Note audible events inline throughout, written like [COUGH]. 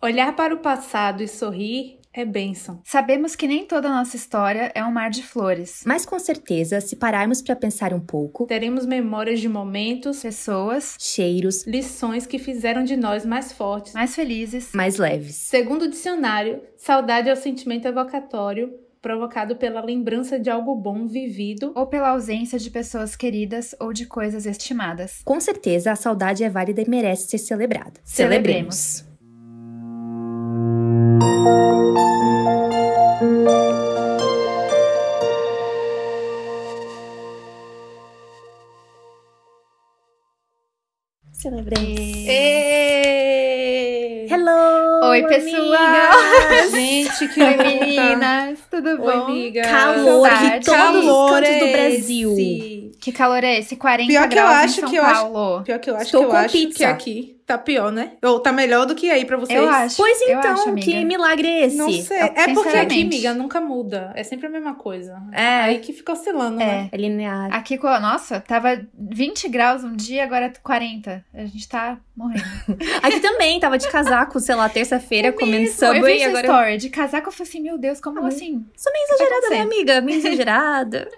Olhar para o passado e sorrir é bênção. Sabemos que nem toda a nossa história é um mar de flores. Mas com certeza, se pararmos para pensar um pouco, Teremos memórias de momentos, Pessoas cheiros lições que fizeram de nós mais fortes. mais felizes. mais leves. Segundo o dicionário, saudade é o sentimento evocatório provocado pela lembrança de algo bom vivido. Ou pela ausência de pessoas queridas ou de coisas estimadas. Com certeza, a saudade é válida e merece ser celebrada. Celebremos. Celebremos. Ê! Hello! Oi, pessoal! [LAUGHS] Gente, que Oi, meninas! Tudo Oi, bom? amiga. Calor em todos os cantos do é Brasil. esse. Que calor é esse? 40 Pior que eu graus acho em São que eu acho- Paulo. Pior que eu acho Estou que eu com acho pizza. que aqui tá pior, né? Ou tá melhor do que aí pra vocês. Eu acho. Pois eu então, acho, que milagre é esse? Não sei. Eu- É porque aqui, amiga, nunca muda. É sempre a mesma coisa. É. Aí que fica oscilando, né? É. É linear. Aqui, nossa, tava 20 graus um dia, agora é 40. A gente tá morrendo. [LAUGHS] Aqui também, tava de casaco, sei lá, terça-feira, comendo eu vi Subway. essa Agora story de casaco, eu falei assim, meu Deus, como Ah, assim? Sou meio tá exagerada, né, amiga? Meio exagerada.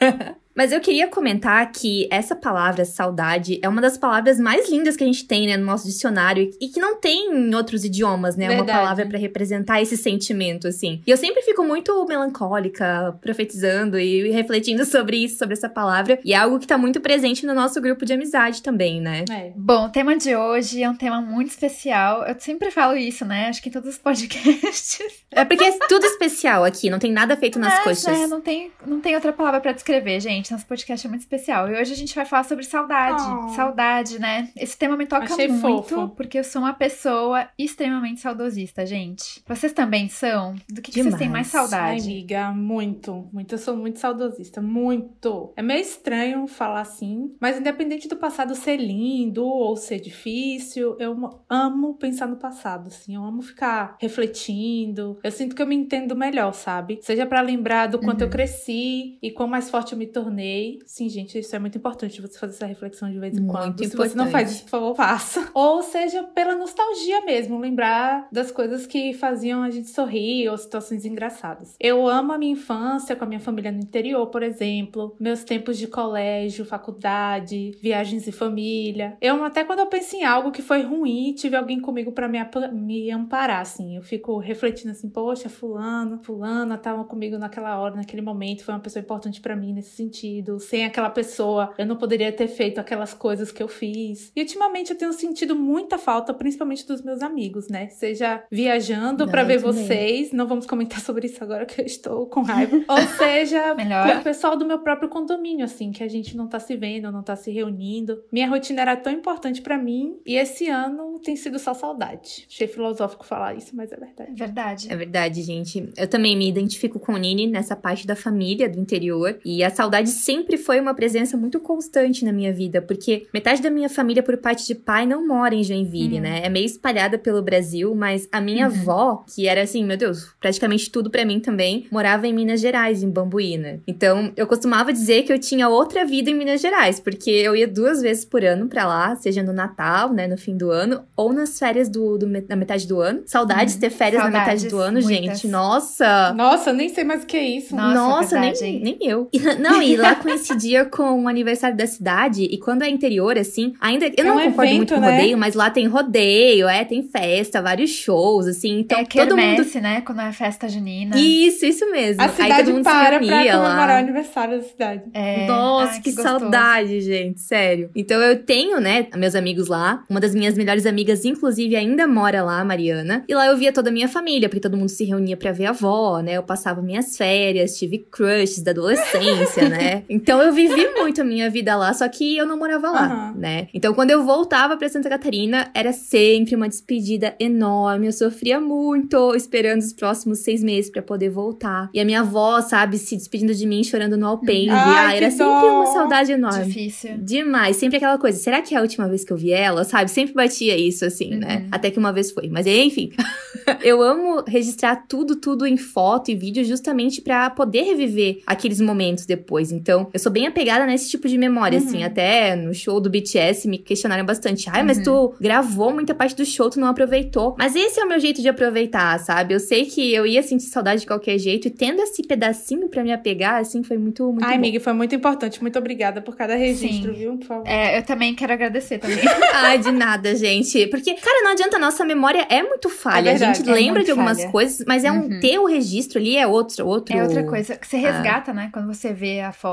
[LAUGHS] Mas eu queria comentar que essa palavra saudade é uma das palavras mais lindas que a gente tem, né, no nosso dicionário e que não tem em outros idiomas, né? Uma Verdade. palavra pra representar esse sentimento, assim. E eu sempre fico muito melancólica, profetizando e refletindo [LAUGHS] sobre isso, sobre essa palavra. E é algo que tá muito presente no nosso grupo de amizade também, né? É. Bom, o tema de hoje é um tema muito especial. Eu sempre falo isso, né? Acho que em todos os [LAUGHS] podcasts. É porque é tudo especial aqui, não tem nada feito nas Mas, coxas. né, não tem, não tem outra palavra pra descrever, gente. Nosso podcast é muito especial. E hoje a gente vai falar sobre saudade. Oh. Saudade, né? Esse tema me toca Achei muito, fofo. porque eu sou uma pessoa extremamente saudosista, gente. Vocês também são? Do que, que vocês têm mais Demais. Ai, saudade? amiga, muito. Muito. Eu sou muito saudosista. Muito. É meio estranho falar assim, mas independente do passado ser lindo ou ser difícil, eu amo pensar no passado, assim. Eu amo ficar refletindo. Eu sinto que eu me entendo melhor, sabe? Seja pra lembrar do quanto eu Uhum. cresci e quão mais forte eu me tornei. Sim, gente, isso é muito importante você fazer essa reflexão de vez em Muito quando. Se você não importante. faz isso, por favor, faça. [LAUGHS] Ou seja, pela nostalgia mesmo, lembrar das coisas que faziam a gente sorrir ou situações engraçadas. Eu amo a minha infância com a minha família no interior, por exemplo, meus tempos de colégio, faculdade, viagens em família. Eu até quando eu penso em algo que foi ruim, tive alguém comigo pra me, me amparar, assim. Eu fico refletindo assim, poxa, fulano, fulana tava comigo naquela hora, naquele momento, foi uma pessoa importante pra mim nesse sentido. Sem aquela pessoa, eu não poderia ter feito aquelas coisas que eu fiz. E ultimamente eu tenho sentido muita falta, principalmente dos meus amigos, né? Seja viajando eu ver também. vocês, não vamos comentar [LAUGHS] sobre isso agora que eu estou com raiva. [LAUGHS] Ou seja, o pessoal do meu próprio condomínio, assim, que a gente não tá se vendo, não tá se reunindo. Minha rotina era tão importante pra mim e esse ano tem sido só saudade. Achei filosófico falar isso, mas é verdade. É verdade. É verdade, gente. Eu também me identifico com o Nini nessa parte da família do interior. E a saudade sempre foi uma presença muito constante na minha vida, porque metade da minha família, por parte de pai, não mora em Joinville, Uhum. né? É meio espalhada pelo Brasil, mas a minha Uhum. avó, que era assim, meu Deus, praticamente tudo pra mim também, morava em Minas Gerais, em Bambuína. Então, eu costumava dizer que eu tinha outra vida em Minas Gerais, porque eu ia duas vezes por ano pra lá, seja no Natal, né, no fim do ano, ou nas férias do, do na metade do ano. Saudades de ter férias na metade Saudades, do ano, muitas. gente. Nossa! Nossa, eu nem sei mais o que é isso. Nossa, Nossa, verdade, nem, hein? nem eu. E, não, e lá coincidia com o aniversário da cidade. E quando é interior, assim, ainda. Eu É não um concordo evento, muito com né? rodeio, mas lá tem rodeio, é, tem festa, vários shows, assim. Então é todo mundo. quermesse, né? Quando é festa junina. Isso, isso mesmo. A Aí cidade todo mundo para se pra reunia comemorar o lá. aniversário da cidade. É, Nossa, ai, que, gostoso. saudade, gente, sério. Então eu tenho, né, meus amigos lá. Uma das minhas melhores amigas, inclusive, ainda mora lá, a Mariana. E lá eu via toda a minha família, porque todo mundo se reunia pra ver a avó, né? Eu passava minhas férias, tive crushes da adolescência, né? Então eu vivi [LAUGHS] muito a minha vida lá, só que eu não morava lá, Aham. né? Então quando eu voltava pra Santa Catarina, era sempre uma despedida enorme. Eu sofria muito esperando os próximos seis meses pra poder voltar. E a minha avó, sabe, se despedindo de mim, chorando no alpendre. Ai, Ah, era sempre dó. uma saudade enorme. Difícil. Demais, sempre aquela coisa. Será que é a última vez que eu vi ela? Sabe? Sempre batia isso, assim, né? Uhum. Até que uma vez foi. Mas enfim. [LAUGHS] eu amo registrar tudo, tudo em foto e vídeo justamente para poder reviver aqueles momentos depois. Então, eu sou bem apegada nesse tipo de memória, assim. Uhum. Até no show do BTS me questionaram bastante. Ai, mas Uhum. tu gravou muita parte do show, tu não aproveitou. Mas esse é o meu jeito de aproveitar, sabe? Eu sei que eu ia sentir saudade de qualquer jeito e tendo esse pedacinho para me apegar, assim, foi muito, muito Ai, bom. amiga, foi muito importante. Muito obrigada por cada registro, Sim. viu? Por favor. É, eu também quero agradecer também. [LAUGHS] Ai, de nada, gente. Porque, cara, não adianta, a nossa memória é muito falha. É a gente verdade, é lembra de algumas falha. coisas, mas é um Uhum. ter o registro ali é outro, outro. É outra coisa que você Ah. resgata, né? Quando você vê a foto.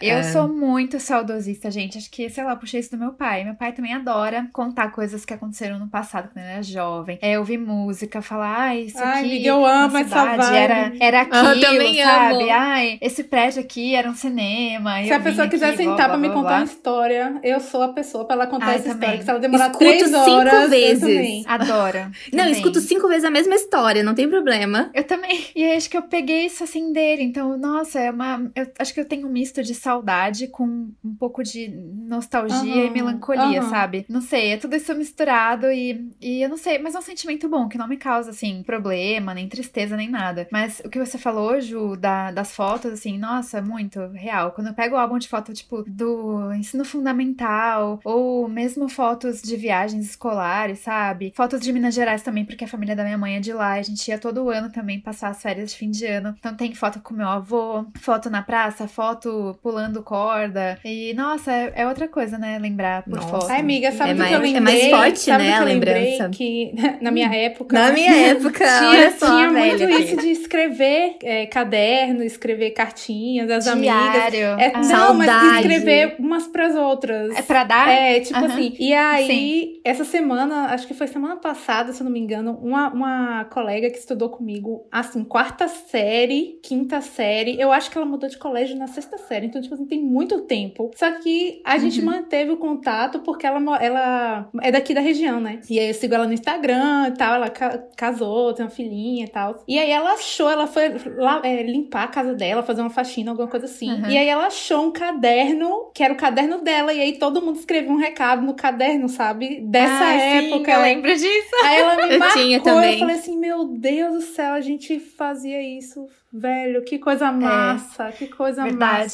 É. Eu sou muito saudosista, gente. Acho que, sei lá, eu puxei isso do meu pai. Meu pai também adora contar coisas que aconteceram no passado, quando ele era jovem. É, ouvir música, falar, ai, isso Ai, aqui. eu amo essa vibe. Era, era Ah, eu aquilo, também sabe? amo. Ai, esse prédio aqui era um cinema. Se eu a pessoa quiser aqui, blá, sentar blá, pra me blá, contar blá. uma história, eu sou a pessoa pra ela contar Ai, essa também. história. Que se ela demorar Escuto três cinco horas, eu vezes. também. Adoro. [LAUGHS] Não, eu também. escuto cinco vezes a mesma história, não tem problema. Eu também. E acho que eu peguei isso assim dele. Então, nossa, é uma. Eu acho que eu tenho um misto de saudade com um pouco de nostalgia e Aham, melancolia, aham. sabe? Não sei, é tudo isso misturado e, e eu não sei, mas é um sentimento bom, que não me causa, assim, problema, nem tristeza, nem nada. Mas o que você falou, Ju, da, das fotos, assim, nossa, muito real. Quando eu pego o álbum de foto, tipo, do ensino fundamental, ou mesmo fotos de viagens escolares, sabe? Fotos de Minas Gerais também, porque a família da minha mãe é de lá. A gente ia todo ano também passar as férias de fim de ano. Então tem foto com meu avô, foto na praça, foto pulando corda. E, nossa, é, é outra coisa, né? Lembrar por Nossa. foto. Ai, amiga, sabe É do que mais- eu é lembrei? mais forte, sabe né, a lembrança. Que na minha época... Na minha [LAUGHS] época, Tinha, só, tinha muito aqui. isso de escrever é, caderno, escrever cartinhas amigas. Diário. É, Ah. não, mas Saudade. escrever umas pras outras. É pra dar? É, tipo assim. E aí, essa semana, acho que foi semana passada, se eu não me engano, uma, uma colega que estudou comigo, assim, quarta série, quinta série. Eu acho que ela mudou de colégio na sexta série. Então, tipo assim, tem muito tempo. Só que a gente Uhum. manteve o contato porque ela, ela é daqui da região, né? E aí eu sigo ela no Instagram e tal. Ela ca- casou, tem uma filhinha e tal. E aí ela achou, ela foi lá, é, limpar a casa dela, fazer uma faxina, alguma coisa assim. Uhum. E aí ela achou um caderno, que era o caderno dela. E aí todo mundo escreveu um recado no caderno, sabe? Dessa Ah, época. Sim, eu lembro disso. Aí ela me [LAUGHS] Eu marcou, tinha também. eu falei assim, meu Deus do céu, a gente fazia isso, velho, que É. coisa massa, que coisa massa.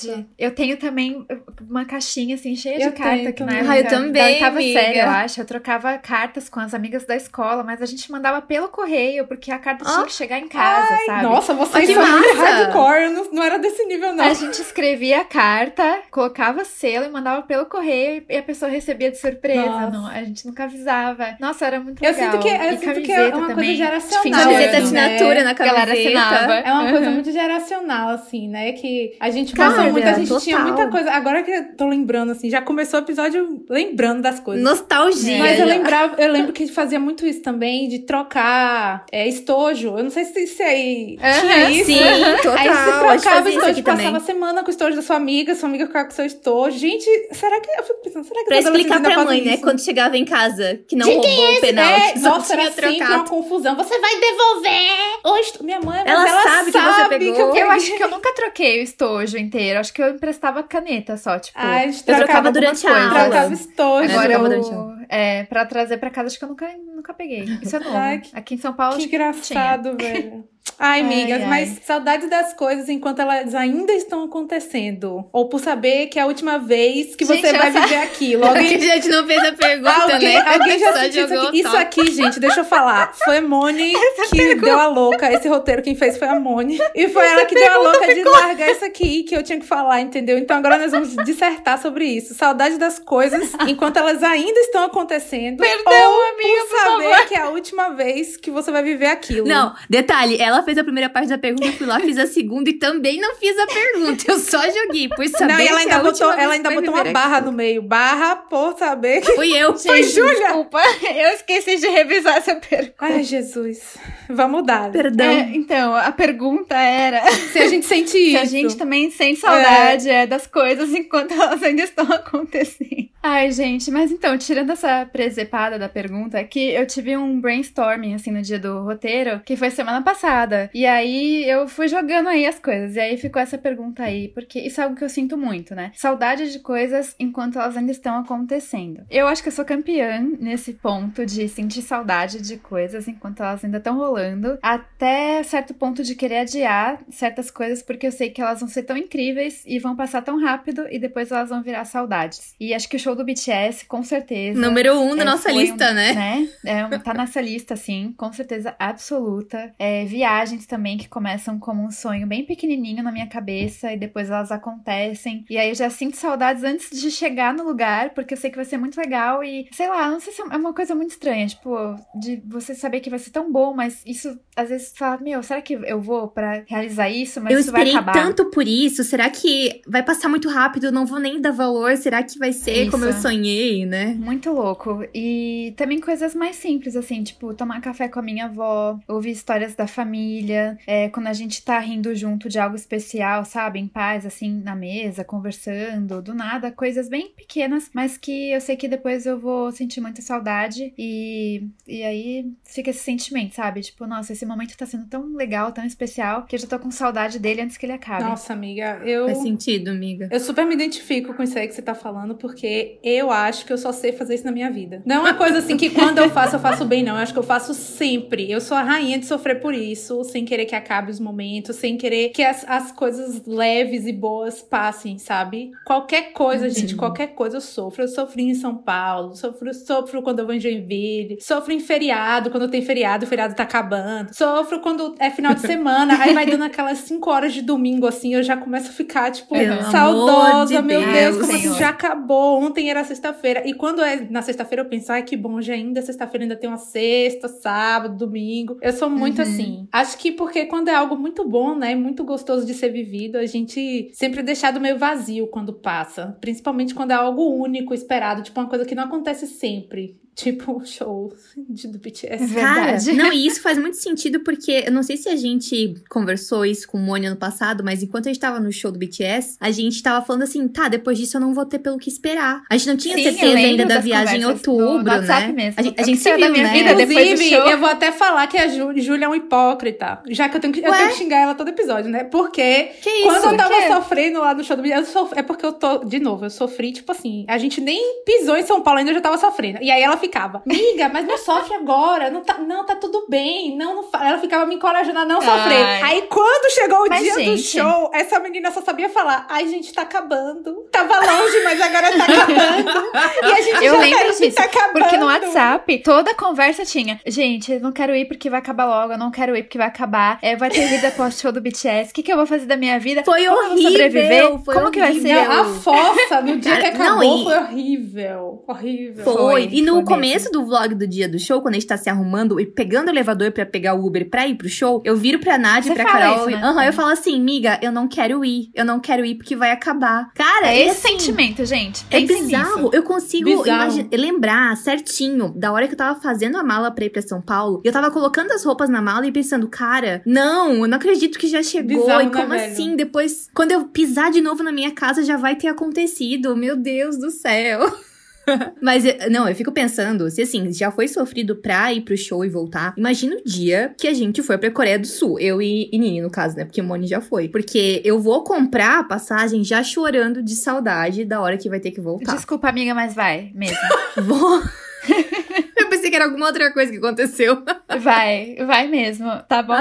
Verdade. Eu tenho também uma caixinha assim cheia Eu de carta que na época Ah, eu também, da série, eu acho. Eu trocava cartas com as amigas da escola, mas a gente mandava pelo correio, porque a carta tinha Ah. que chegar em casa, sabe? Nossa, Ai, vocês que são muito massa! hardcore, eu não, não era desse nível, não. A gente escrevia a carta, colocava selo e mandava pelo correio e a pessoa recebia de surpresa. Não, a gente nunca avisava. Nossa, era muito Eu legal. sinto que- eu E sinto que é camiseta uma coisa também, de geracional, fim de Camiseta ano. assinatura na A galera camiseta. assinava. É uma coisa Uhum. muito geracional, assim, né? Que a gente Cara, passou muito, a gente tinha total. muita coisa. Agora que eu tô lembrando, assim, já começou o episódio lembrando das coisas. Nostalgia. Mas eu lembrava, eu lembro que fazia muito isso também, de trocar é, estojo. Eu não sei se, se aí Aham, tinha isso. Sim, total. Aí você gente trocava isso estojo, passava também. a semana com o estojo da sua amiga, sua amiga ficava com o seu estojo. Gente, será que. Eu fico pensando, será que Pra explicar pra mãe, né? isso? Quando chegava em casa, que não quem roubou o penal. É, [LAUGHS] só nossa, tinha era sempre trocado. uma confusão. Você vai devolver! Hoje, minha mãe, Ela ela, sabe que você pegou. que eu, Eu acho que eu nunca troquei o estojo inteiro. Acho que eu emprestava caneta só, tipo. Ah, Eu trocava durante a aula. Trocava estojo. Agora eu, é, pra trazer pra casa, acho que eu nunca, nunca peguei. [LAUGHS] Isso é novo. Ai, que- Aqui em São Paulo, Que engraçado, velho. [LAUGHS] Ai, amigas, ai. mas saudade das coisas enquanto elas ainda estão acontecendo. Ou por saber que é a última vez que Gente, você vai essa- viver aquilo. [LAUGHS] Alguém, a gente não fez a pergunta, alguém, né? alguém já sentiu isso aqui. Isso aqui, gente, deixa eu falar. Foi Mone que deu a louca. Esse roteiro quem fez foi a Mone. E foi ela que deu a louca de largar isso aqui que eu tinha que falar, entendeu? Então agora nós vamos dissertar sobre isso. Saudade das coisas enquanto elas ainda estão acontecendo. Perdão, ou amiga, por saber que é a última vez que você vai viver aquilo. Não, detalhe, ela fez a primeira parte da pergunta, eu fui lá, fiz a segunda e também não fiz a pergunta. Eu só joguei, por saber Não, e ela que ainda a botou, ela ainda botou uma barra no meio. Barra por saber que. Fui eu. Foi Júlia? Desculpa, eu esqueci de revisar essa pergunta. Ai, Jesus. Vamos dar. Perdão. É, então, a pergunta era Se a gente sente [LAUGHS] se isso. a gente também sente saudade é, das coisas enquanto elas ainda estão [LAUGHS] acontecendo. Ai, gente, mas então, tirando essa presepada da pergunta, que eu tive um brainstorming, assim, no dia do roteiro, que foi semana passada. E aí eu fui jogando aí as coisas. E aí ficou essa pergunta aí, porque isso é algo que eu sinto muito, né? Saudade de coisas enquanto elas ainda estão acontecendo. Eu acho que eu sou campeã nesse ponto de sentir saudade de coisas enquanto elas ainda estão rolando, até certo ponto de querer adiar certas coisas, porque eu sei que elas vão ser tão incríveis e vão passar tão rápido e depois elas vão virar saudades. E acho que o show do BTS, com certeza. Número um da é, nossa lista, um, né? né? É, tá nessa lista, sim, com certeza absoluta. É, viagens também que começam como um sonho bem pequenininho na minha cabeça e depois elas acontecem. E aí eu já sinto saudades antes de chegar no lugar, porque eu sei que vai ser muito legal e, sei lá, não sei se é uma coisa muito estranha, tipo, de você saber que vai ser tão bom, mas isso às vezes fala, meu, será que eu vou para realizar isso? Mas eu isso vai acabar. tanto por isso, será que vai passar muito rápido? Não vou nem dar valor, será que vai ser isso. Como eu sonhei, né? Muito louco. E também coisas mais simples, assim, tipo, tomar café com a minha avó, ouvir histórias da família, é, quando a gente tá rindo junto de algo especial, sabe? Em paz, assim, na mesa, conversando, do nada, coisas bem pequenas, mas que eu sei que depois eu vou sentir muita saudade e, e aí fica esse sentimento, sabe? Tipo, nossa, esse momento tá sendo tão legal, tão especial, que eu já tô com saudade dele antes que ele acabe. Nossa, amiga, eu. Faz sentido, amiga. Eu super me identifico com isso aí que você tá falando, porque eu acho que eu só sei fazer isso na minha vida. Não é uma coisa assim que quando eu faço, eu faço bem, não. Eu acho que eu faço sempre. Eu sou a rainha de sofrer por isso, sem querer que acabe os momentos, sem querer que as, as coisas leves e boas passem, sabe? Qualquer coisa, gente, qualquer coisa eu sofro. Eu sofri em São Paulo, sofro, sofro quando eu vou em Joinville, sofro em feriado, quando tem feriado, o feriado tá acabando. Sofro quando é final de semana, aí vai dando aquelas 5 horas de domingo, assim, eu já começo a ficar, tipo, Pelo saudosa. de meu Deus, Deus, como assim já acabou? Ontem era sexta-feira. E quando é na sexta-feira, eu penso, ai, que bom, já ainda sexta-feira ainda tem uma sexta, sábado, domingo. Eu sou muito Uhum. assim. Acho que porque quando é algo muito bom, né, muito gostoso de ser vivido, a gente sempre é deixado meio vazio quando passa. Principalmente quando é algo único, esperado, tipo uma coisa que não acontece sempre. Tipo, [LAUGHS] show de, do BTS. Cara, Verdade. não, e isso faz muito sentido porque eu não sei se a gente conversou isso com o Mônio ano passado, mas enquanto a gente tava no show do BTS, a gente tava falando assim, tá, depois disso eu não vou ter pelo que esperar. A gente não tinha Sim, certeza ainda da viagem em outubro, do WhatsApp né? mesmo. A gente, a É gente que se saiu da viu, minha né? vida depois do show. eu vou até falar que a Jú- Júlia é um hipócrita. Já que eu tenho que, eu tenho que xingar ela todo episódio, né? Porque Que isso? quando eu tava Que? sofrendo lá no show do BTS, sof... é porque eu tô. De novo, eu sofri, tipo assim. A gente nem pisou em São Paulo ainda, eu já tava sofrendo. E aí ela ficava, amiga, mas não sofre agora. Não tá, não, tá tudo bem. Não, não fa-" Ela ficava me encorajando a não sofrer. Ai. Aí quando chegou o Mas, dia do gente. show, essa menina só sabia falar: ai, gente, tá acabando. Tava longe, mas agora tá acabando. E a gente Eu já lembro tá, que disso, tá acabando. Porque no WhatsApp, toda conversa tinha. Gente, eu não quero ir porque vai acabar logo. Eu não quero ir porque vai acabar. É, vai ter vida pós-show do BTS. O que, que eu vou fazer da minha vida? Foi Como horrível, sobreviver? foi Como que vai horrível. ser? Não, a fossa no dia que não, acabou e- foi horrível. Horrível. Foi. Foi, E no foi começo do vlog do dia do show, quando a gente tá se arrumando e pegando o elevador pra pegar o Uber pra ir pro show, eu viro pra Nádia e pra Carol. isso, e- né? Eu falo assim, miga, eu não quero ir. Eu não quero ir porque vai acabar. Cara, É esse assim, sentimento, gente. É bizarro. nisso. Eu consigo Bizarro. lembrar certinho da hora que eu tava fazendo a mala pra ir pra São Paulo. E eu tava colocando as roupas na mala e pensando, cara, não, eu não acredito que já chegou. Bizarro, e né, como velho? assim? Depois, quando eu pisar de novo na minha casa, já vai ter acontecido. Meu Deus do céu. [LAUGHS] [LAUGHS] Mas, eh, não, eu fico pensando, se assim, já foi sofrido pra ir pro show e voltar, imagina o dia que a gente foi pra Coreia do Sul. Eu e, e Nini, no caso, né? Porque Moni já foi. Porque eu vou comprar a passagem já chorando de saudade da hora que vai ter que voltar. Desculpa, amiga, mas vai mesmo. [LAUGHS] Vou. [LAUGHS] Eu pensei que era alguma outra coisa que aconteceu. [LAUGHS] Vai, vai mesmo, tá bom?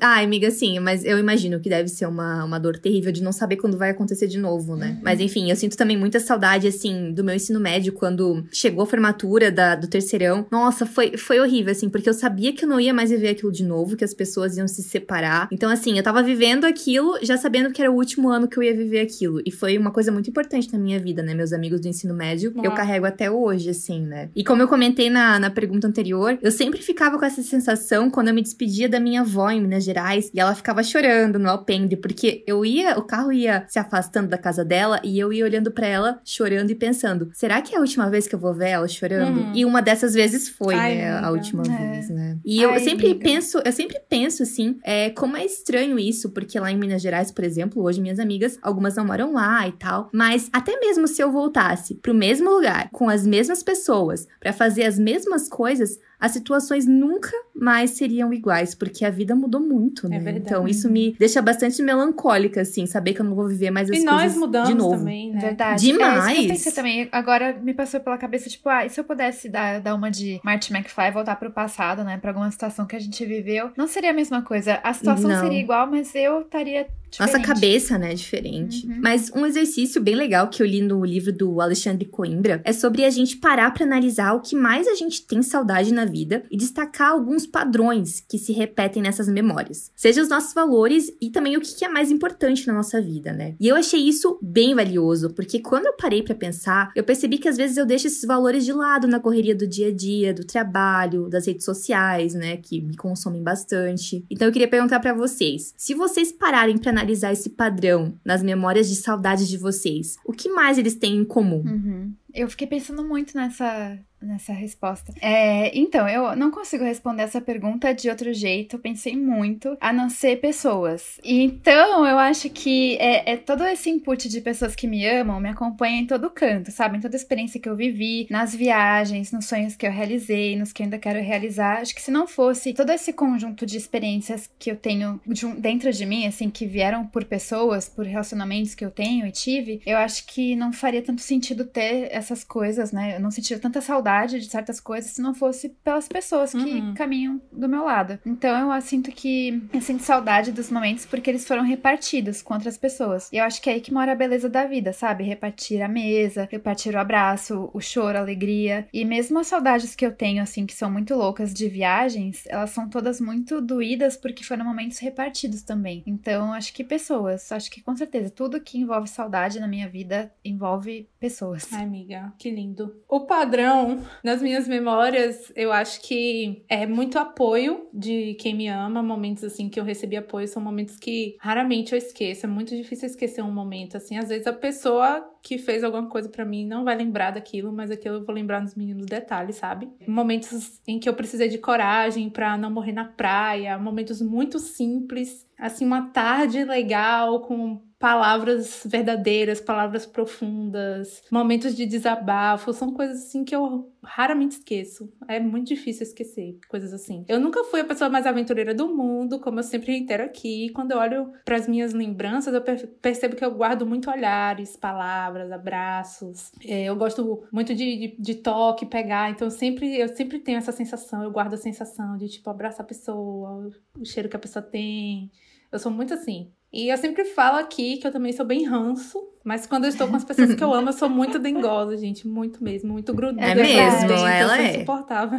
Ai, amiga, sim, mas eu imagino que deve ser uma, uma dor terrível de não saber quando vai acontecer de novo, né? Mas enfim, eu sinto também muita saudade, assim, do meu ensino médio, quando chegou a formatura da, do terceirão. Nossa, foi, foi horrível, assim, porque eu sabia que eu não ia mais viver aquilo de novo, que as pessoas iam se separar. Então, assim, eu tava vivendo aquilo, já sabendo que era o último ano que eu ia viver aquilo. E foi uma coisa muito importante na minha vida, né? Meus amigos do ensino médio, eu Uau. carrego até hoje, assim, né? E como eu comentei comentei na, na pergunta anterior, eu sempre ficava com essa sensação quando eu me despedia da minha avó em Minas Gerais e ela ficava chorando no alpendre, porque eu ia, o carro ia se afastando da casa dela e eu ia olhando para ela, chorando e pensando: será que é a última vez que eu vou ver ela chorando? Uhum. E uma dessas vezes foi, Ai, né? Amiga. A última é. vez, né? E Ai, eu sempre amiga. penso, eu sempre penso assim, é, como é estranho isso, porque lá em Minas Gerais, por exemplo, hoje minhas amigas, algumas não moram lá e tal, mas até mesmo se eu voltasse pro mesmo lugar, com as mesmas pessoas, para fazer as mesmas coisas, as situações nunca mais seriam iguais, porque a vida mudou muito, é né? É verdade. Então isso me deixa bastante melancólica, assim, saber que eu não vou viver mais as e coisas nós mudamos de novo. também, né? Verdade. Demais. É, isso eu pensei também. Agora me passou pela cabeça, tipo, ah, e se eu pudesse dar, dar uma de Marty McFly, voltar pro passado, né? Pra alguma situação que a gente viveu, não seria a mesma coisa. A situação não. seria igual, mas eu estaria Diferente. Nossa cabeça, né, diferente. Uhum. Mas um exercício bem legal que eu li no livro do Alexandre Coimbra é sobre a gente parar para analisar o que mais a gente tem saudade na vida e destacar alguns padrões que se repetem nessas memórias. Seja os nossos valores e também o que é mais importante na nossa vida, né? E eu achei isso bem valioso, porque quando eu parei para pensar, eu percebi que às vezes eu deixo esses valores de lado na correria do dia a dia, do trabalho, das redes sociais, né, que me consomem bastante. Então eu queria perguntar para vocês, se vocês pararem para analisar esse padrão nas memórias de saudade de vocês, o que mais eles têm em comum? Uhum. Eu fiquei pensando muito nessa nessa resposta. É, então, eu não consigo responder essa pergunta de outro jeito. Pensei muito, a não ser pessoas. E então, eu acho que é, é, todo esse input de pessoas que me amam, me acompanham em todo canto, sabe? Em toda a experiência que eu vivi, nas viagens, nos sonhos que eu realizei, nos que eu ainda quero realizar. Acho que se não fosse todo esse conjunto de experiências que eu tenho de dentro de mim, assim, que vieram por pessoas, por relacionamentos que eu tenho e tive, eu acho que não faria tanto sentido ter essas coisas, né? Eu não sentiria tanta saudade de certas coisas se não fosse pelas pessoas que uhum. caminham do meu lado. Então eu sinto que eu sinto saudade dos momentos porque eles foram repartidos com outras pessoas. E eu acho que é aí que mora a beleza da vida, sabe? Repartir a mesa, repartir o abraço, o choro, a alegria. E mesmo as saudades que eu tenho, assim, que são muito loucas de viagens, elas são todas muito doídas porque foram momentos repartidos também. Então acho que pessoas, acho que com certeza tudo que envolve saudade na minha vida envolve pessoas. Ai, amiga, que lindo. O padrão nas minhas memórias, eu acho que é muito apoio de quem me ama. Momentos assim que eu recebi apoio são momentos que raramente eu esqueço. É muito difícil esquecer um momento assim. Às vezes a pessoa que fez alguma coisa para mim não vai lembrar daquilo, mas aquilo eu vou lembrar nos mínimos detalhes, sabe? Momentos em que eu precisei de coragem para não morrer na praia, momentos muito simples, assim uma tarde legal com palavras verdadeiras, palavras profundas, momentos de desabafo, são coisas assim que eu raramente esqueço. É muito difícil esquecer coisas assim. Eu nunca fui a pessoa mais aventureira do mundo, como eu sempre reitero aqui. Quando eu olho para as minhas lembranças, eu percebo que eu guardo muito olhares, palavras, abraços. É, eu gosto muito de, de, de, toque, pegar. Então, eu sempre, eu sempre tenho essa sensação. Eu guardo a sensação de, tipo, abraçar a pessoa, o cheiro que a pessoa tem. Eu sou muito assim. E eu sempre falo aqui que eu também sou bem ranço, mas quando eu estou com as pessoas que eu amo, eu sou muito dengosa, gente. Muito mesmo, muito grudada. É mesmo, ela é. insuportável.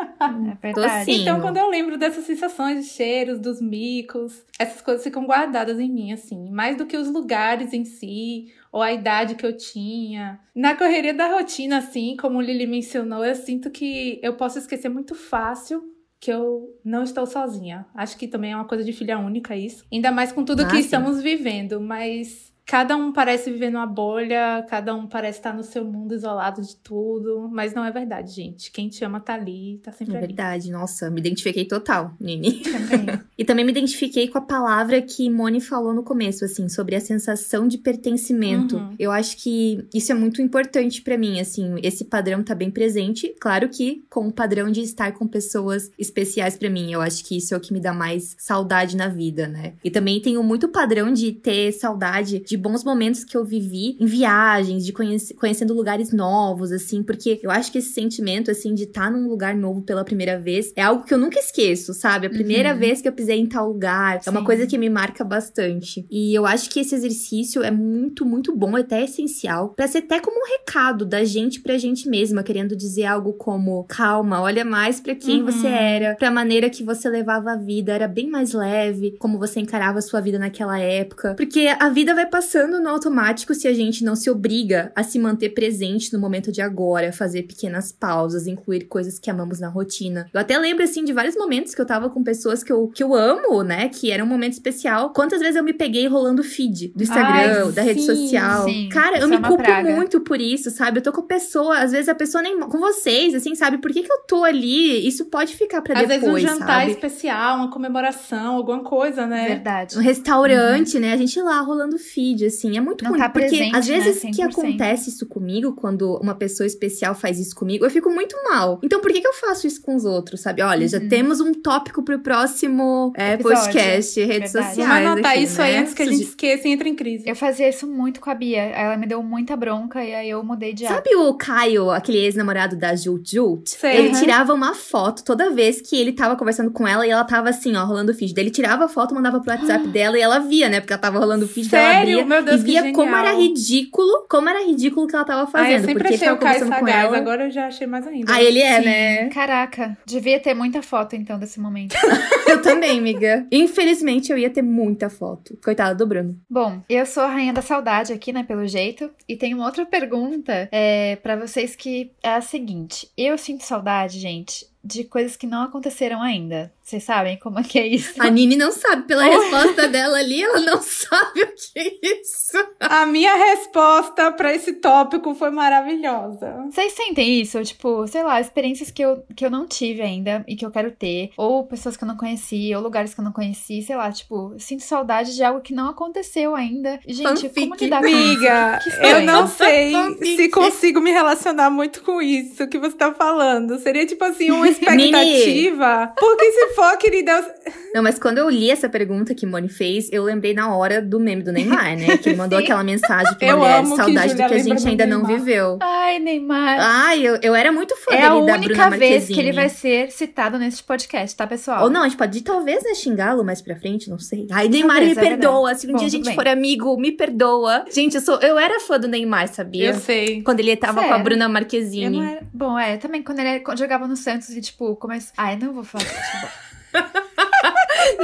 É verdade. Então, quando eu lembro dessas sensações de cheiros, dos micos, essas coisas ficam guardadas em mim, assim. Mais do que os lugares em si, ou a idade que eu tinha. Na correria da rotina, assim, como o Lili mencionou, eu sinto que eu posso esquecer muito fácil que eu não estou sozinha. Acho que também é uma coisa de filha única isso. Ainda mais com tudo que estamos vivendo, mas cada um parece viver numa bolha, cada um parece estar no seu mundo isolado de tudo, mas não é verdade, gente. Quem te ama tá ali, tá sempre é ali. verdade, nossa, me identifiquei total, Nini. Também. [LAUGHS] e também me identifiquei com a palavra que Moni falou no começo, assim, sobre a sensação de pertencimento. Uhum. Eu acho que isso é muito importante para mim, assim, esse padrão tá bem presente, claro que com o padrão de estar com pessoas especiais para mim. Eu acho que isso é o que me dá mais saudade na vida, né? E também tenho muito padrão de ter saudade de de bons momentos que eu vivi em viagens, de conhece, conhecendo lugares novos, assim, porque eu acho que esse sentimento, assim, de estar tá num lugar novo pela primeira vez é algo que eu nunca esqueço, sabe? A primeira uhum. vez que eu pisei em tal lugar Sim. é uma coisa que me marca bastante. E eu acho que esse exercício é muito, muito bom, até essencial, para ser até como um recado da gente pra gente mesma, querendo dizer algo como: calma, olha mais para quem uhum. você era, pra maneira que você levava a vida, era bem mais leve, como você encarava a sua vida naquela época. Porque a vida vai passar passando no automático se a gente não se obriga a se manter presente no momento de agora, fazer pequenas pausas, incluir coisas que amamos na rotina. Eu até lembro, assim, de vários momentos que eu tava com pessoas que eu, que eu amo, né? Que era um momento especial. Quantas vezes eu me peguei rolando feed do Instagram, Ai, da rede sim, social. sim. Cara, eu é me culpo praga. muito por isso, sabe? Eu tô com a pessoa, às vezes a pessoa nem. Com vocês, assim, sabe? Por que, que eu tô ali? Isso pode ficar pra Às depois, vezes um jantar sabe? especial, uma comemoração, alguma coisa, né? Verdade. Um restaurante, né? A gente lá rolando feed, assim. É muito Não ruim. tá porque presente, às né? vezes que 100%. acontece isso comigo, quando uma pessoa especial faz isso comigo, eu fico muito mal. Então por que, que eu faço isso com os outros, sabe? Olha, já temos um tópico pro próximo é, podcast, redes Verdade. sociais. Vamos anotar aqui, isso aí né? antes que a gente esqueça e entre em crise. Eu fazia isso muito com a Bia. Ela me deu muita bronca e aí eu mudei de hábito. Sabe o Caio, aquele ex-namorado da Jult? Sei. Ele Uhum. tirava uma foto toda vez que ele tava conversando com ela e ela tava assim, ó, rolando o feed. Daí ele tirava a foto, mandava pro WhatsApp [GASPS] dela e ela via, né? Porque ela tava rolando o feed dela Sério? abria Meu Deus, e que via como era ridículo, como era ridículo o que ela tava Ah, fazendo. eu sempre porque achei o Caio sagaz, ela. agora eu já achei mais ainda. Ah, ele é, Sim. né? Caraca, devia ter muita foto então desse momento. [LAUGHS] Eu também, amiga. Infelizmente, eu ia ter muita foto. Coitada do Bruno. Bom, eu sou a rainha da saudade aqui, né, pelo jeito. E tem uma outra pergunta é, para vocês que é a seguinte. Eu sinto saudade, gente, de coisas que não aconteceram ainda. Vocês sabem como é que é isso? A Nini não sabe, pela [LAUGHS] resposta dela ali, ela não sabe o que é isso. A minha resposta pra esse tópico foi maravilhosa. Vocês sentem isso? Tipo, sei lá, experiências que eu, que eu não tive ainda e que eu quero ter. Ou pessoas que eu não conheci, ou lugares que eu não conheci, sei lá, tipo, sinto saudade de algo que não aconteceu ainda. Gente, como Fanfic. lidar com isso? Amiga, Que eu estranho. não sei Fanfic. se consigo me relacionar muito com isso que você tá falando. Seria tipo assim, uma [LAUGHS] expectativa. Porque se for, querida, Não, mas quando eu li essa pergunta que Moni fez, eu lembrei na hora do meme do Neymar, né? Que ele mandou [LAUGHS] aquela mensagem pra Eu mulher, que saudade Julia do que a gente ainda não viveu. Ai, Neymar. Ai, eu, eu era muito fã é dele a única vez que ele vai ser citado neste podcast, tá, pessoal? Ou não, a gente pode talvez, né, xingá-lo mais pra frente, não sei. Ai, Neymar, Talvez, me é perdoa. verdade. Se um Bom, dia a gente bem. for amigo, me perdoa. Gente, eu sou, eu era fã do Neymar, sabia? eu sei. Quando ele tava com a Sério? Bruna Marquezine. era... Bom, é, também quando ele quando jogava no Santos e, tipo, começou. Ai, não vou falar de [LAUGHS] futebol.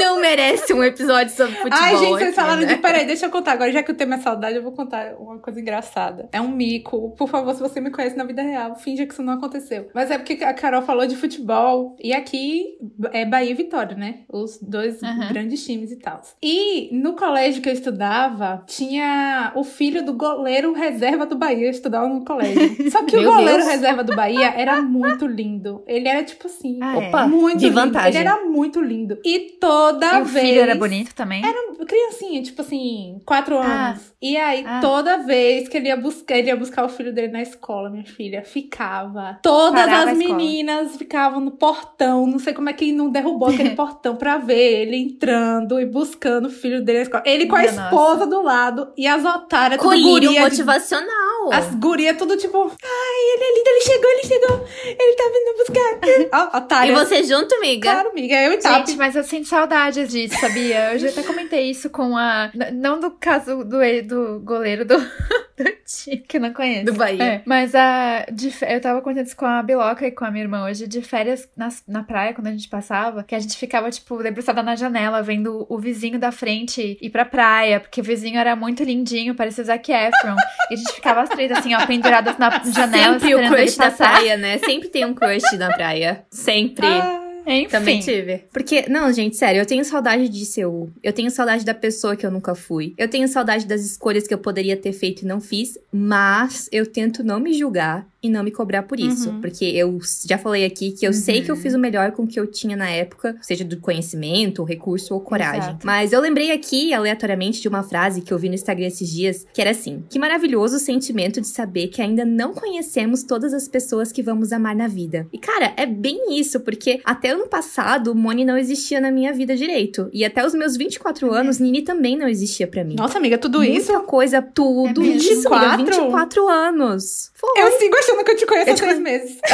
Não merece um episódio sobre futebol. Ai, gente, vocês aqui, falaram né? de. Peraí, deixa eu contar. Agora, já que o tema é saudade, eu vou contar uma coisa engraçada. É um mico. Por favor, se você me conhece na vida real, finja que isso não aconteceu. Mas é porque a Carol falou de futebol. E aqui é Bahia e Vitória, né? Os dois Aham. grandes times e tal. E no colégio que eu estudava, tinha o filho do goleiro reserva do Bahia. Eu estudava no colégio. [LAUGHS] Só que o goleiro Deus. reserva do Bahia era muito lindo. Ele era tipo assim. Ah, é? Opa, Muito de lindo. vantagem. Ele era muito lindo. E toda E o vez. filho era bonito também? Criancinha, tipo assim, quatro Ah. anos. E aí, Ah. toda vez que ele ia buscar, ele ia buscar o filho dele na escola, minha filha, ficava. Todas Parava as meninas ficavam no portão. Não sei como é que não derrubou aquele [LAUGHS] portão pra ver ele entrando e buscando o filho dele na escola. Ele com a Minha esposa do lado e as otárias, tudo Colírio guria de- motivacional. As gurias tudo tipo, ai, ele é lindo, ele chegou, ele chegou, ele tá vindo buscar. [LAUGHS] Ó, E otária. você junto, amiga? Claro, amiga, eu e Tap. Gente, mas eu sinto saudades disso, sabia? Eu já até comentei isso com a. Não do caso do, do goleiro do, [LAUGHS] do time, que eu não conheço. Do Bahia. É, mas a. de eu tava contando isso com a Biloca e com a minha irmã hoje, de férias nas- na praia, quando a gente passava, que a gente ficava, tipo, debruçada na janela, vendo o vizinho da frente ir pra praia, porque o vizinho era muito lindinho, parecia o Zac Efron. e a gente ficava as três, assim, ó, penduradas na [LAUGHS] janela, Sempre o crush da praia, né? Sempre tem um crush na praia. Sempre. Ah, Enfim. Também tive. Porque, não, gente, sério, eu tenho saudade de Seul. Eu tenho saudade da pessoa que eu nunca fui. Eu tenho saudade das escolhas que eu poderia ter feito e não fiz. Mas eu tento não me julgar e não me cobrar por isso. Uhum. Porque eu já falei aqui que eu sei que eu fiz o melhor com o que eu tinha na época, seja do conhecimento, recurso ou coragem. Exato. Mas eu lembrei aqui, aleatoriamente, de uma frase que eu vi no Instagram esses dias, que era assim: Que maravilhoso sentimento de saber que ainda não conhecemos todas as pessoas que vamos amar na vida. E, cara, é bem isso, porque até ano passado, Moni não existia na minha vida direito. E até os meus 24 anos, Nini também não existia pra mim. Nossa, amiga, tudo Muita isso? coisa, tudo É mesmo? isso, amiga, 24? 24 anos. Foi. Eu sigo achando achando que eu te conheço Eu há te seis conhe- meses. [LAUGHS]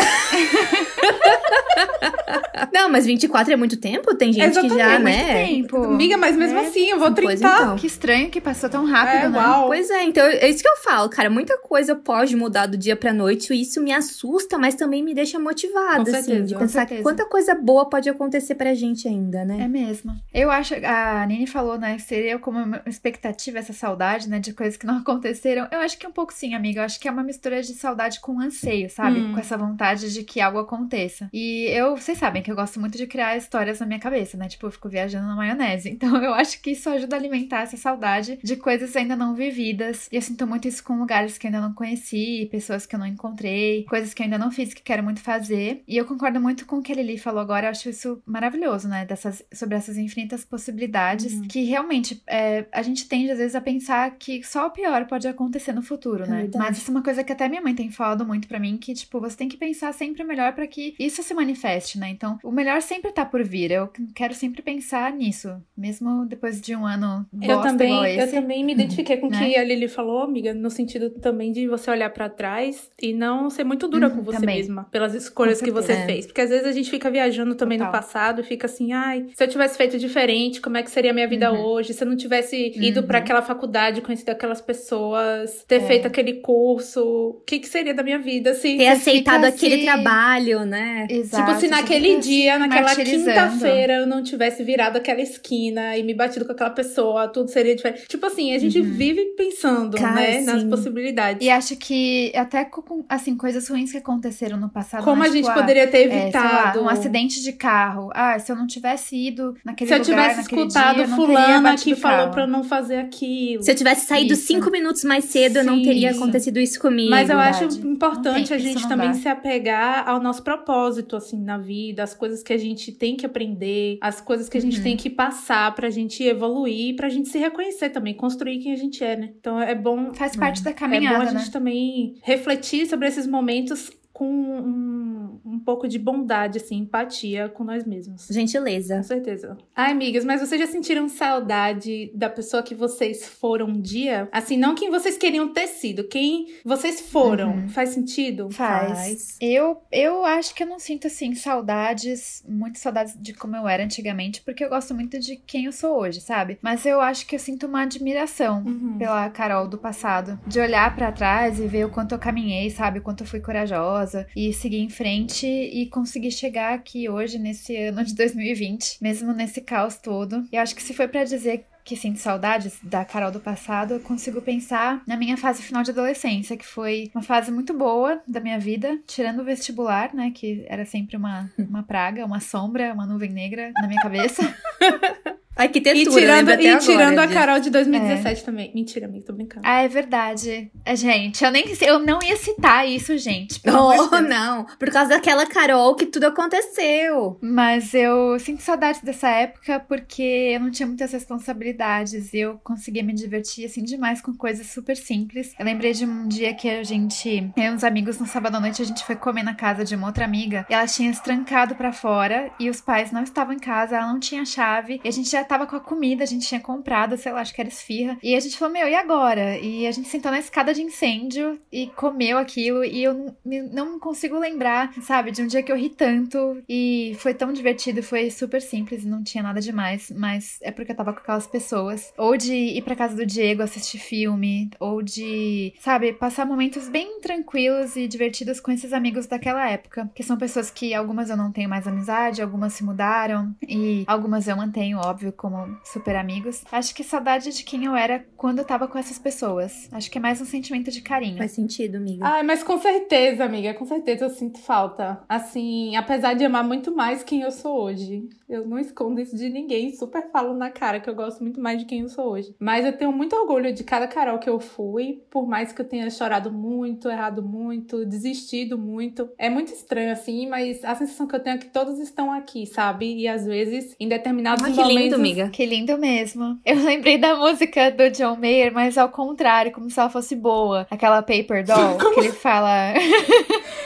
Não, mas 24 é muito tempo? Tem gente que já, Exatamente, Muito né? tempo. Amiga, mas mesmo É, assim, eu vou Pois trintar. então. Que estranho que passou tão rápido, É, né? uau. Pois é, então é isso que eu falo, cara. Muita coisa pode mudar do dia pra noite e isso me assusta, mas também me deixa motivada, Com assim, certeza, de com pensar certeza. quanta coisa boa pode acontecer pra gente ainda, né? É mesmo. Eu acho, a Nini falou, né, seria como uma expectativa essa saudade, né, de coisas que não [LAUGHS] aconteceram. Eu acho que um pouco sim, amiga. Eu acho que é uma mistura de saudade com anseio, sabe? Hum. Com essa vontade de que algo aconteça. E eu, vocês sabem que eu gosto muito de criar histórias na minha cabeça, né? Tipo, eu fico viajando na maionese. [LAUGHS] Então eu acho que isso ajuda a alimentar essa saudade de coisas ainda não vividas. E eu sinto muito isso com lugares que eu ainda não conheci, pessoas que eu não encontrei, coisas que eu ainda não fiz que quero muito fazer. E eu concordo muito com o que a Lili falou agora. Eu acho isso maravilhoso, né? Dessas, sobre essas infinitas possibilidades Uhum. que realmente é, a gente tende às vezes a pensar que só o pior pode acontecer no futuro, É né? verdade. Mas isso é uma coisa que até minha mãe tem falado muito pra mim, que tipo, você tem que pensar sempre o melhor pra que isso se manifeste, né? Então, o melhor sempre tá por vir. Eu quero sempre pensar nisso, mesmo depois de um ano bosta Eu também, igual eu esse. também me identifiquei com o Né? que a Lili falou, amiga, no sentido também de você olhar pra trás e não ser muito dura Uhum, com você também. mesma, pelas escolhas que você. É. fez. Porque às vezes a gente fica viajando também no Total. passado e fica assim, ai, se eu tivesse feito diferente, como é que seria a minha vida Uhum. hoje? Se eu não tivesse ido Uhum. pra aquela faculdade, conhecido aquelas pessoas, ter É. feito aquele curso, o que que seria da minha vida se Ter aceitado aquele assim- trabalho, né? Exato, Tipo, se naquele dia, assim, naquela quinta-feira, eu não tivesse virado aquela esquina e me batido com aquela pessoa, tudo seria diferente. Tipo assim, a gente Uhum. vive pensando, Cara, né, nas sim. possibilidades. E acho que até com, assim, coisas ruins que aconteceram no passado. Como né? a gente Tipo, ah, poderia ter é, sei lá, evitado. um acidente de carro. Ah, se eu não tivesse ido naquele se eu lugar, tivesse naquele escutado dia, eu fulana que falou pra eu não fazer aquilo. Se eu tivesse saído Isso. cinco minutos mais cedo, eu não Sim, teria acontecido isso comigo. Mas eu verdade. acho importante A tem- isso gente não também dá. se apegar ao nosso propósito, assim, na vida, as coisas que a gente tem que aprender, as coisas que a gente Uhum. tem que passar pra gente evoluir, pra gente se reconhecer também, construir quem a gente é, né? Então é bom Faz parte da É bom caminhada, a né? gente também refletir sobre esses momentos com um, um pouco de bondade, assim, empatia com nós mesmos. Gentileza. Com certeza. Ai, amigas, mas vocês já sentiram saudade da pessoa que vocês foram um dia? Assim, não quem vocês queriam ter sido, quem vocês foram. Uhum. Faz sentido? Faz. Faz. Eu, eu acho que eu não sinto, assim, saudades, muitas saudades de como eu era antigamente, porque eu gosto muito de quem eu sou hoje, sabe? Mas eu acho que eu sinto uma admiração Uhum. pela Carol do passado. De olhar pra trás e ver o quanto eu caminhei, sabe? O quanto eu fui corajosa e seguir em frente e conseguir chegar aqui hoje, nesse ano de 2020, mesmo nesse caos todo. Eu acho que se foi pra dizer que sinto saudades da Carol do passado, eu consigo pensar na minha fase final de adolescência, que foi uma fase muito boa da minha vida, tirando o vestibular, né? Que era sempre uma, uma praga, uma sombra, uma nuvem negra na minha cabeça. [LAUGHS] Arquitetura, E lembro tirando, até e agora tirando a. Carol de 2017 também. Mentira, amiga, tô brincando. Ah, é verdade. É, Gente, eu nem eu não ia citar isso, gente. de Oh, não. Por causa daquela Carol que tudo aconteceu. Mas eu sinto saudades dessa época porque eu não tinha muitas responsabilidades e eu conseguia me divertir assim demais com coisas super simples. Eu lembrei de um dia que a gente, eu e uns amigos no sábado à noite, a gente foi comer na casa de uma outra amiga e ela tinha se trancado pra fora e os pais não estavam em casa, ela não tinha chave e a gente já tava com a comida, a gente tinha comprado, sei lá, acho que era esfirra. E a gente falou, meu, e agora? E a gente sentou na escada de incêndio e comeu aquilo e eu não, consigo lembrar, sabe, de um dia que eu ri tanto e foi tão divertido, foi super simples não tinha nada demais, mas é porque eu tava com aquelas pessoas. Ou de ir pra casa do Diego assistir filme, ou de, sabe, passar momentos bem tranquilos e divertidos com esses amigos daquela época, que são pessoas que algumas eu não tenho mais amizade, algumas se mudaram e algumas eu mantenho, óbvio, como super amigos. Acho que saudade de quem eu era quando eu tava com essas pessoas. Acho que é mais um sentimento de carinho. Faz sentido, amiga. Ai, mas com certeza, amiga, com certeza eu sinto falta. Assim, apesar de amar muito mais quem eu sou hoje. Eu não escondo isso de ninguém, super falo na cara que eu gosto muito mais de quem eu sou hoje. Mas eu tenho muito orgulho de cada Carol que eu fui, por mais que eu tenha chorado muito, errado muito, desistido muito. É muito estranho, assim, mas a sensação que eu tenho é que todos estão aqui, sabe? E às vezes, em determinados Ah, que momentos. lindo, amiga. Que lindo mesmo. Eu lembrei da música do John Mayer, mas ao contrário, como se ela fosse boa. Aquela Paper Doll, [LAUGHS] que ele fala.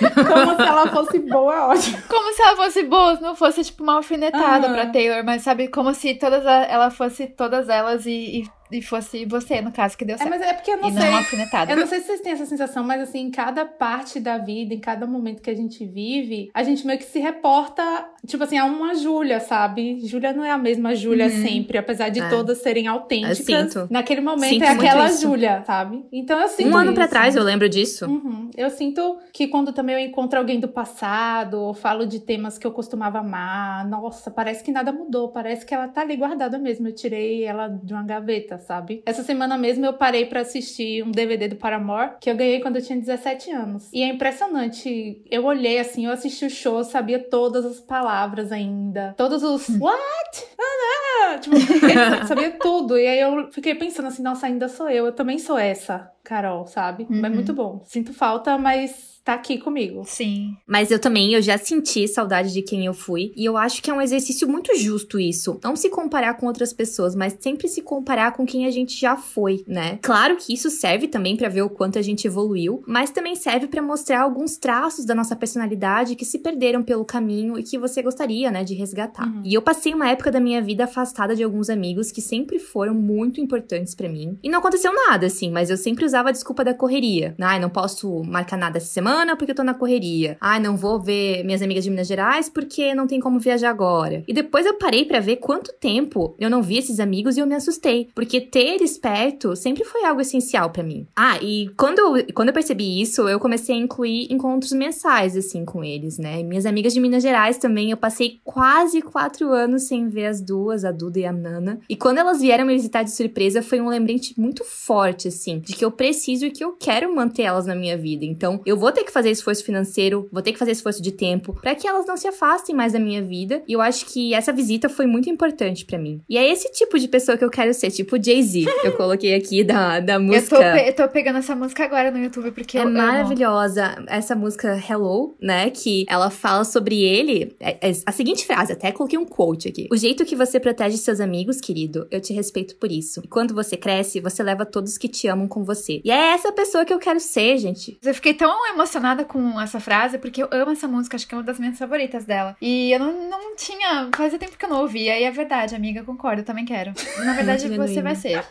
Como se ela fosse boa, é ótimo. [LAUGHS] Como se ela fosse boa, não fosse tipo uma alfinetada Aham. pra Taylor, mas sabe, como se todas a- ela fosse todas elas e, e e fosse você, no caso, que deu É, certo. mas é porque eu não e sei. não alfinetada. Eu não sei se vocês têm essa sensação, mas assim, em cada parte da vida, em cada momento que a gente vive, a gente meio que se reporta, tipo assim, a uma Júlia, sabe? Júlia não é a mesma Júlia Uhum. sempre, apesar de É. todas serem autênticas. Eu sinto. Naquele momento Sinto é aquela. Júlia, sabe? Então eu sinto Um ano pra isso. trás eu lembro disso. Uhum. Eu sinto que quando também eu encontro alguém do passado, ou falo de temas que eu costumava amar, nossa, parece que nada mudou, parece que ela tá ali guardada mesmo. Eu tirei ela de uma gaveta, sabe? Essa semana mesmo eu parei pra assistir um DVD do Paramore que eu ganhei quando eu tinha 17 anos. E é impressionante. Eu olhei assim, eu assisti o show, sabia todas as palavras ainda, todos os what? Ah, não! Tipo, [LAUGHS] eu sabia tudo. E aí eu fiquei pensando assim, nossa, ainda sou eu, eu também sou essa. Carol, sabe? É Uhum. muito bom. Sinto falta, mas tá aqui comigo. Sim. Mas eu também, eu já senti saudade de quem eu fui. E eu acho que é um exercício muito justo isso. Não se comparar com outras pessoas, mas sempre se comparar com quem a gente já foi, né? Claro que isso serve também pra ver o quanto a gente evoluiu, mas também serve pra mostrar alguns traços da nossa personalidade que se perderam pelo caminho e que você gostaria, né, de resgatar. Uhum. E eu passei uma época da minha vida afastada de alguns amigos que sempre foram muito importantes pra mim. E não aconteceu nada, assim, mas eu sempre usava a desculpa da correria. Ai, não posso marcar nada essa semana porque eu tô na correria. Ai, não vou ver minhas amigas de Minas Gerais porque não tem como viajar agora. E depois eu parei pra ver quanto tempo eu não vi esses amigos e eu me assustei. Porque ter eles perto sempre foi algo essencial pra mim. Ah, e quando eu, quando eu percebi isso, eu comecei a incluir encontros mensais, assim, com eles, né? E minhas amigas de Minas Gerais também, eu passei quase quatro anos sem ver as duas, a Duda e a Nana. E quando elas vieram me visitar de surpresa, foi um lembrete muito forte, assim, de que eu preciso e que eu quero manter elas na minha vida. Então, eu vou ter que fazer esforço financeiro, vou ter que fazer esforço de tempo, pra que elas não se afastem mais da minha vida. E eu acho que essa visita foi muito importante pra mim. E é esse tipo de pessoa que eu quero ser, tipo Jay-Z. eu coloquei aqui da, da Eu música. tô, eu tô pegando essa música agora no YouTube porque É eu maravilhosa essa música Hello, né? Que ela fala sobre ele. é- é a seguinte frase, até coloquei um quote aqui. O jeito que você protege seus amigos, querido, eu te respeito por isso. E quando você cresce, você leva todos que te amam com você. E é essa pessoa que eu quero ser, gente. Eu fiquei tão emocionada com essa frase, porque eu amo essa música, acho que é uma das minhas favoritas dela. E eu não, não tinha. Fazia tempo que eu não ouvia. E é verdade, amiga, concordo, eu também quero. Na verdade, você vai ser.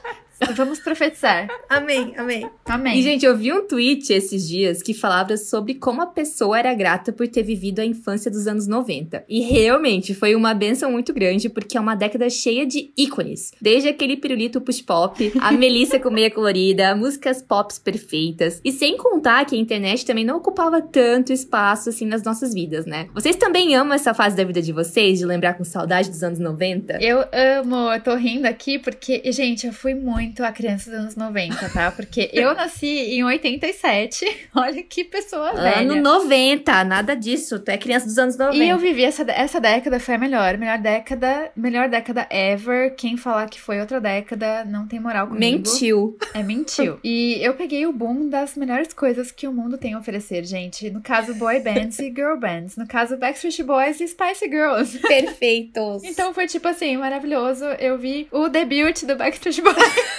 Vamos profetizar. Amém, amém. Amém. E, gente, eu vi um tweet esses dias que falava sobre como a pessoa era grata por ter vivido a infância dos anos 90. E realmente foi uma benção muito grande, porque é uma década cheia de ícones. Desde aquele pirulito push pop, a Melissa com meia colorida, músicas pops perfeitas. E sem contar que a internet também não ocupava tanto espaço assim nas nossas vidas, né? Vocês também amam essa fase da vida de vocês, de lembrar com saudade dos anos 90? Eu amo, eu tô rindo aqui porque, gente, eu fui muito a criança dos anos 90, tá? Porque eu nasci em 87. [LAUGHS] Olha que pessoa velha. Ano 90, nada disso. Tu é criança dos anos 90. E eu vivi essa, essa década, foi a melhor. Melhor década, melhor década ever. Quem falar que foi outra década não tem moral comigo. Mentiu. É, mentiu. E eu peguei o boom das melhores coisas que o mundo tem a oferecer, gente. No caso, boy bands e girl bands. No caso, Backstreet Boys e Spice Girls. Perfeitos. [LAUGHS] Então foi tipo assim, maravilhoso. Eu vi o debut do Backstreet Boys. [LAUGHS]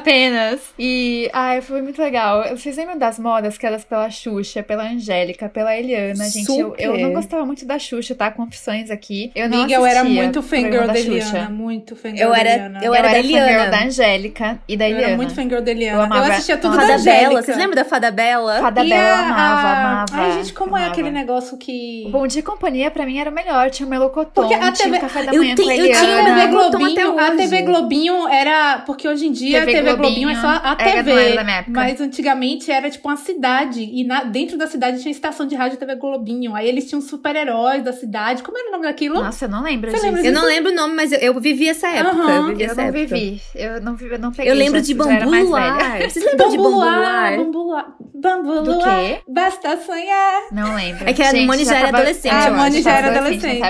Apenas. E, ai, foi muito legal. Vocês lembram das modas que elas pela Xuxa, pela Angélica, pela Eliana? Gente, eu, eu não gostava muito da Xuxa, tá? Confissões aqui. Eu não Amiga, eu era muito fangirl da da Xuxa. Eliana. Muito fangirl Eu da era- Eliana. eu Eu era era, da Eliana. fangirl da Angélica e da Eu Eliana. era muito fangirl da Eliana. Eu amava assistia tudo Fada da Fada Angélica. Bela. Vocês lembram da Fada Bela? Fada E Bela, eu a- amava, a- amava. Ai, gente, como é amava. aquele negócio que... Bom Dia e Companhia, pra mim, era o melhor. Tinha o Melocotão, Porque a tinha TV o Café da eu Manhã tenho- com a eu tinha Eliana. o TV Globinho a TV. Globinho era. Porque hoje em dia TV a TV Globinho é só a Globinho, é, não era TV. da minha época. mas antigamente era tipo uma cidade. E na- dentro da cidade tinha estação de rádio TV Globinho. Aí eles tinham super-heróis da cidade. Como era o nome daquilo? Nossa, eu não lembro Você disso. Eu não lembro o nome, mas eu, eu vivi essa época. Aham. eu vivi Eu essa não época. vivi. Eu não vivi, eu não peguei. Eu lembro já, de Bambu Luar. Vocês lembram de Bambu Luar, Luar? Bambu Luar. Bambu Do Luar. quê? Basta sonhar. Não lembro. É que a Gente, Moni já era tava- adolescente, Ah, a Moni já era adolescente.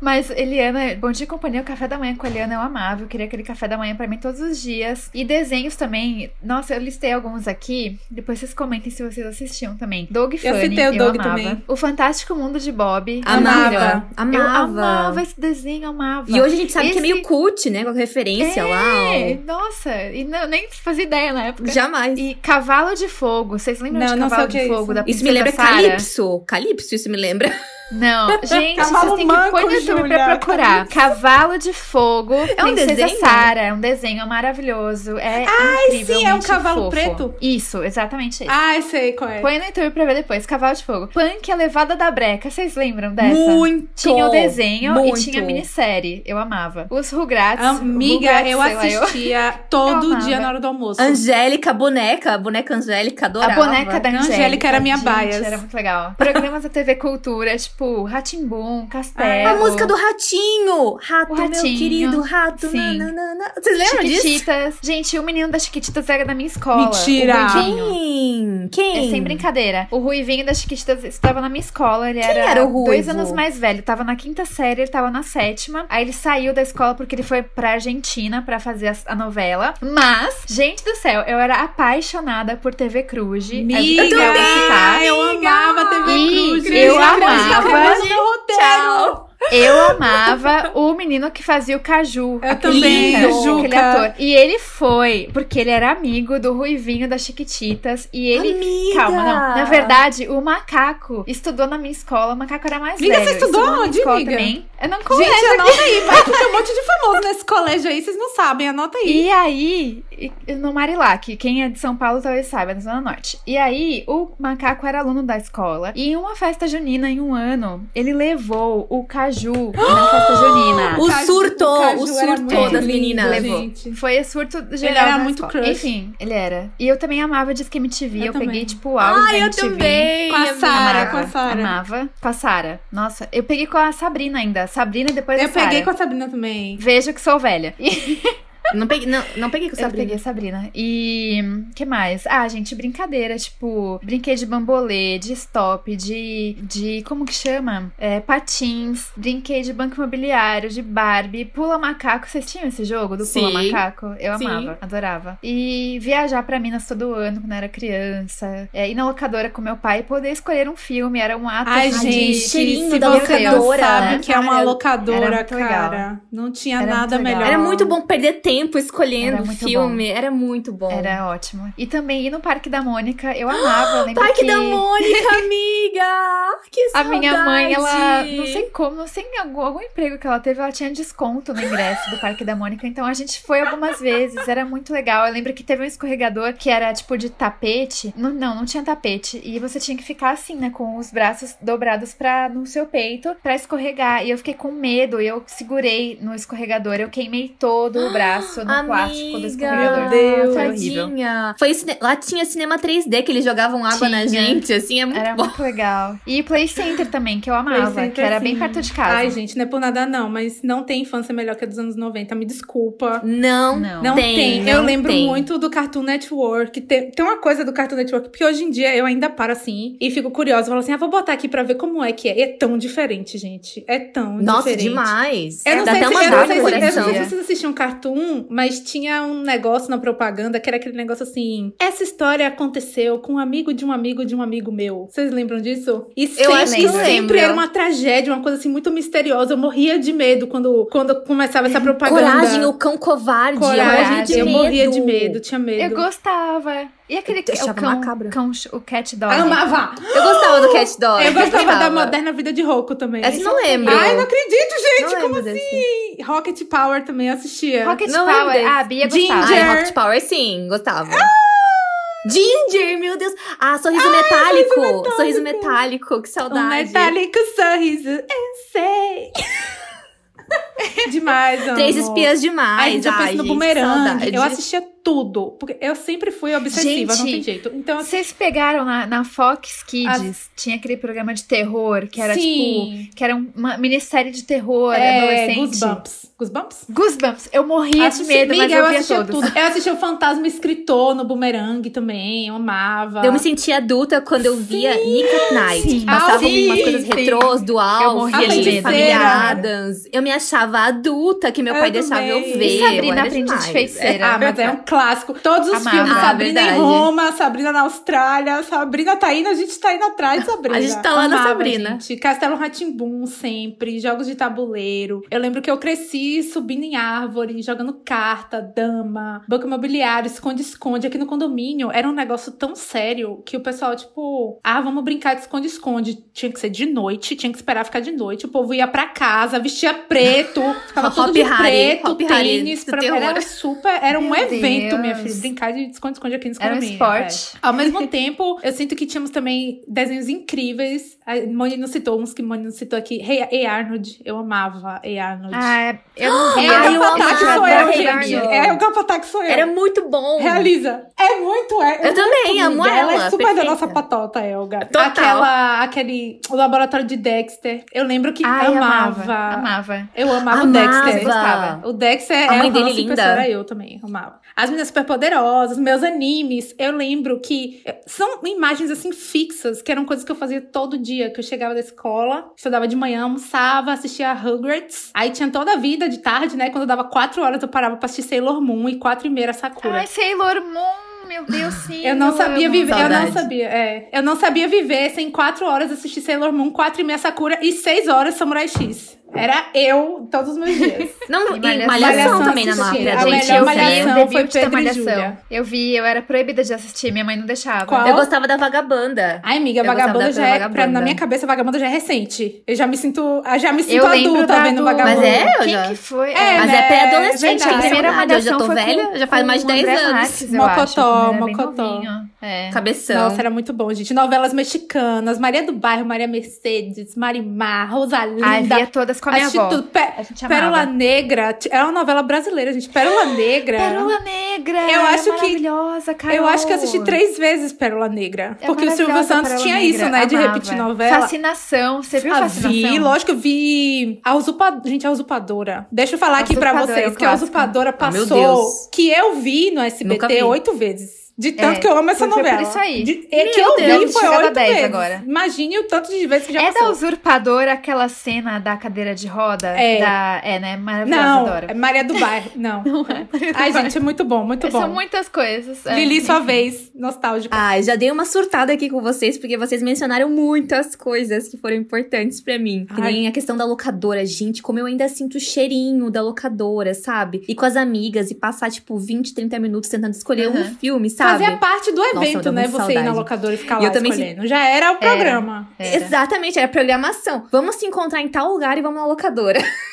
Mas Eliana, Bom Dia Companhia, o café da manhã com a Eliana eu amava. Eu queria aquele café da manhã pra mim todos os dias. E desenhos também. Nossa, eu listei alguns aqui. Depois vocês comentem se vocês assistiam também. Doug Funny, eu, citei o Doug amava. também. O Fantástico Mundo de Bob. Amava. Eu Amava. amava esse desenho, amava. E hoje a gente sabe que é Esse- meio cult, né? Com referência lá. É, nossa, e não, nem fazia ideia na época. Jamais. E Cavalo de Fogo. Vocês lembram Não, de Cavalo que é de Fogo isso. da Isso me lembra Sarah? Calypso. Calypso, isso me lembra. Não, [LAUGHS] gente, Cavalo vocês têm que pôr no YouTube Júlia. pra procurar. Cavalo de Fogo, É um Princesa desenho? Sara. É um desenho maravilhoso. É incrível. sim, é um cavalo preto? Isso, exatamente isso. Ai, sei qual é. Põe no YouTube pra ver depois. Cavalo de Fogo. Punk, a levada da breca. Vocês lembram dessa? Muito! Tinha o desenho muito. e tinha a minissérie. Eu amava. Os Rugrats. Amiga, Rugrats, eu lá, eu- assistia [LAUGHS] todo Eu dia na hora do almoço. Angélica, a boneca, a boneca Angélica, A adorava. boneca da A Angélica. Angélica era minha gente, bias. Era muito legal. Programas da TV Cultura, tipo Ratimbum, Castelo. A música do Ratinho! Rato, O meu Ratinho, querido rato. sim. nananana. Vocês lembram disso? Chiquititas. Gente, o menino das Chiquititas era da minha escola. Mentira. Quem? Quem? É sem brincadeira. O Ruivinho das Chiquititas estava na minha escola. Ele era, era o Ruivo? dois anos mais velho. Tava na quinta série, ele tava na sétima. Aí ele saiu da escola porque ele foi pra Argentina pra fazer a, a novela. Mas, gente do céu, eu era apaixonada por TV Cruz. Amiga, eu também, eu amava TV Cruz. eu amava- roteiro. Tchau. Eu amava o menino que fazia o Caju. Eu também, Juca. aquele ator. E ele foi, porque ele era amigo do Ruivinho das Chiquititas. E ele. Amiga. Calma, não. Na verdade, o macaco estudou na minha escola. O macaco era mais Amiga, velho. você estudou onde, amiga? também. Eu não colégio. Gente, anota aí, vai que tem um monte de [LAUGHS] famoso nesse colégio aí, vocês não sabem, anota aí. E aí, no Marilac, quem é de São Paulo talvez saiba, na Zona Norte. E aí, o macaco era aluno da escola. E em uma festa junina, em um ano, ele levou o caju na festa junina. O Caju- surto, o Caju o surto das meninas. Levou. gente. Foi surto geral. Ele era muito escola. crush. Enfim, ele era. E eu também amava Disque MTV. Eu, Eu peguei, tipo, o auge da Ai, eu MTV. também. Com a. Sara, Amava, com a Sara. Amava. Com a Sara. Nossa, eu peguei com a Sabrina ainda. Sabrina e depois Eu a Sara. peguei com a Sabrina também. Vejo que sou velha. Não peguei, não, não peguei com Eu Sabrina. peguei a Sabrina. E que mais? Ah, gente, brincadeira. Tipo, brinquei de bambolê, de stop, de. de como que chama? É, patins. Brinquei de banco imobiliário, de Barbie, pula macaco. Vocês tinham esse jogo do pula Sim. macaco? Eu Sim. amava, adorava. E viajar pra Minas todo ano quando eu era criança. É, ir na locadora com meu pai e poder escolher um filme. Era um ato Ai, assim, gente, de- cheirinho da locadora. sabe que é uma Cara, locadora, era muito legal. cara, não tinha Era nada melhor. Era muito bom perder tempo escolhendo Era o muito filme. Era muito bom. Era ótimo. E também ir no Parque da Mônica, eu amava. Eu [GASPS] Parque que... da Mônica, amiga! [LAUGHS] Que A minha mãe, ela, saudade! não sei como, não sei em algum, algum emprego que ela teve, ela tinha desconto no ingresso do Parque da Mônica. Então a gente foi algumas vezes, era muito legal. Eu lembro que teve um escorregador que era tipo de tapete. Não, não, não tinha tapete. E você tinha que ficar assim, né, com os braços dobrados pra, no seu peito pra escorregar. E eu fiquei com medo, e eu segurei no escorregador. Eu queimei todo o [GASPS] braço no plástico do escorregador. Meu Deus, Foi horrível. tadinha. Foi cine- Lá tinha cinema 3D que eles jogavam água na Tinha. gente, assim, é muito Era bom. muito legal. E Play Center também, que eu amava, Play que Center, era bem sim. perto de casa. Ai, gente, não é por nada não, mas não tem infância melhor que a dos anos 90, me desculpa. Não, Não. Não tem. tem. eu não lembro tem. muito do Cartoon Network. Tem, tem uma coisa do Cartoon Network, porque hoje em dia eu ainda paro assim e fico curiosa. Falo assim, ah, vou botar aqui pra ver como é que é. E é tão diferente, gente. É tão Nossa, diferente. demais. Eu não, Dá sei se, eu, não sei se, eu não coração. sei se vocês assistiam Cartoon, mas tinha um negócio na propaganda que era aquele negócio assim: essa história aconteceu com um amigo de um amigo de um amigo meu. Vocês lembram disso? E sempre, acho que eu sempre lembro. era uma tragédia, uma coisa assim muito misteriosa. Eu morria de medo quando, quando começava essa propaganda. Coragem, o cão covarde. Coragem. Eu morria de eu medo. morria de medo, tinha medo. Eu gostava. E aquele Eu achava o cão, macabro. cão, o cat dog? Amava! Eu gostava do Cat Dog. Eu gostava da moderna vida de Roku também. Essa eu não lembro. Ai, não acredito, gente! Não como desse. assim? Rocket Power também eu assistia. Rocket Não Power. desse. Ah, a Bia Ginger. gostava. Ai, Rocket Power, sim, gostava. Ginger, meu Deus. Ah, sorriso metálico. Sorriso metálico, que saudade. Um metálico sorriso, eu sei. [LAUGHS] Demais, amo. Três espias demais. Ai, penso Ai, no gente, bumerangue. saudade. Eu assistia tudo. Porque eu sempre fui obsessiva, não Gente, tem jeito. Então, assim, Vocês pegaram na, na Fox Kids, tinha aquele programa de terror, que era Sim. tipo, que era uma minissérie de terror é, adolescente. Goosebumps. Goosebumps? Goosebumps. Eu morria Assisti- de medo, mas Amiga, eu via assistia todos. tudo. Eu assistia o Fantasma Escritor no Bumerangue também, eu amava. Eu me sentia adulta quando eu via Nick at Night. Sim. Passava Ah, sim, umas coisas sim. retrôs do Alf, morria de medo. Família. Adams. Eu me achava adulta que meu Eu pai deixava eu ver. E Sabrina eu era Aprendiz de demais. Feiticeira. Ah, mas é um clássico. Todos os Amava. filmes, Ah, Sabrina em Roma, Sabrina na Austrália, Sabrina tá indo, a gente tá indo atrás de Sabrina. A gente tá lá na Amava, Sabrina. Gente. Castelo Ratimbum sempre, jogos de tabuleiro. Eu lembro que eu cresci subindo em árvore, jogando carta, dama, banco imobiliário, esconde-esconde. Aqui no condomínio era um negócio tão sério que o pessoal, tipo, ah, vamos brincar de esconde-esconde. Tinha que ser de noite, tinha que esperar ficar de noite. O povo ia pra casa, vestia preto, [LAUGHS] ficava tudo de Harry, preto, Hop Harry tênis. do Pra... Era super, era um Meu evento, minha filha, brincar de esconde-esconde aqui no Era um esporte. é. Ao mesmo [LAUGHS] tempo, eu sinto que tínhamos também desenhos incríveis. A Moni não citou uns que Moni não citou aqui. Hey, hey Arnold, eu amava Hey Arnold. Ah, é- eu não [GASPS] vi. é o eu amava sou eu, gente. É o Gapataque sou eu. Era muito bom. Realiza. É muito, é. Eu também, amo ela. ela, é super da perfeita. nossa patota, Elga. Total. Aquela, aquele, o laboratório de Dexter. Eu lembro que Ai, amava. amava. Amava. Eu amava, Amava. o Dexter. Gostava. O Dexter A é mãe o dele linda. pessoa eu também, amava. As meninas superpoderosas, meus animes. Eu lembro que eh, são imagens assim fixas, que eram coisas que eu fazia todo dia, que eu chegava da escola, estudava de manhã, almoçava, assistia Rugrats. Aí tinha toda a vida de tarde, né? Quando dava quatro horas, eu parava pra assistir Sailor Moon e quatro e meia Sakura. Ai, Sailor Moon, meu Deus, sim. Eu não sabia amo. viver, eu não Saudade. sabia, é. Eu não sabia viver sem quatro horas assistir Sailor Moon, quatro e meia Sakura e seis horas Samurai X. Era eu todos os meus dias. [LAUGHS] Não, E e Malhação malhação, também na nossa A gente. melhor Eu Malhação via. foi Pedro Malhação. Júlia. Eu vi, eu era proibida de assistir, minha mãe não deixava. Qual? Eu gostava da vagabanda. Ai, amiga, Eu gostava Vagabunda da já é, pra- na minha cabeça, Vagabunda já é recente. Eu já me sinto, já me sinto Eu adulta da vendo do- Vagabunda. Mas é? Eu Quem já- que foi? É, Mas né? é pré-adolescente, a a primeira primeira eu já malhação tô foi velha, com, já faz mais de o 10 André anos. Marques, Mocotó, bem Mocotó. É. Cabeção. Nossa, era muito bom, gente. Novelas mexicanas, Maria do Bairro, Maria Mercedes, Marimar, Rosalinda. Ai, via todas com a minha assisti avó. tudo. Pe- A gente amava. Pérola Negra, é uma novela brasileira, gente. Pérola Negra. Pérola Negra! Eu é acho que- maravilhosa, Carol. Eu acho que eu assisti três vezes Pérola Negra. É porque o Silvio Santos Pérola tinha Negra, isso, né? De amava. repetir novela. Fascinação. Você viu Ah, Fascinação? vi, lógico, eu vi a usurpadora. Gente, a usurpadora. Deixa eu falar A aqui é vocês um que a usurpadora Ah, meu passou. Deus. que eu vi no SBT oito vezes. De tanto É, que eu amo essa foi por novela. isso aí. De, é que eu Deus, vi foi chegada a oito 10 vezes. agora. Imagine o tanto de vezes que já É da passou. usurpadora aquela cena da cadeira de roda? É. Da, é, né? Maravilhosa, Não, adoro. é Maria do Bairro. [LAUGHS] Não. Ai, gente, é muito bom, muito bom. São muitas coisas. é. Lili, sua vez. Nostálgica. Ah, já dei uma surtada aqui com vocês, porque vocês mencionaram muitas coisas que foram importantes pra mim. Que Ai. nem a questão da locadora, gente, como eu ainda sinto o cheirinho da locadora, sabe? E com as amigas e passar, tipo, 20, 30 minutos tentando escolher um Uhum. filme, sabe? Fazia parte do Nossa, evento, dá né? Você ir na saudade. locadora e ficar E lá eu também escolhendo. Já era o programa. Era. Exatamente, era programação. Vamos se encontrar em tal lugar e vamos na locadora. [LAUGHS]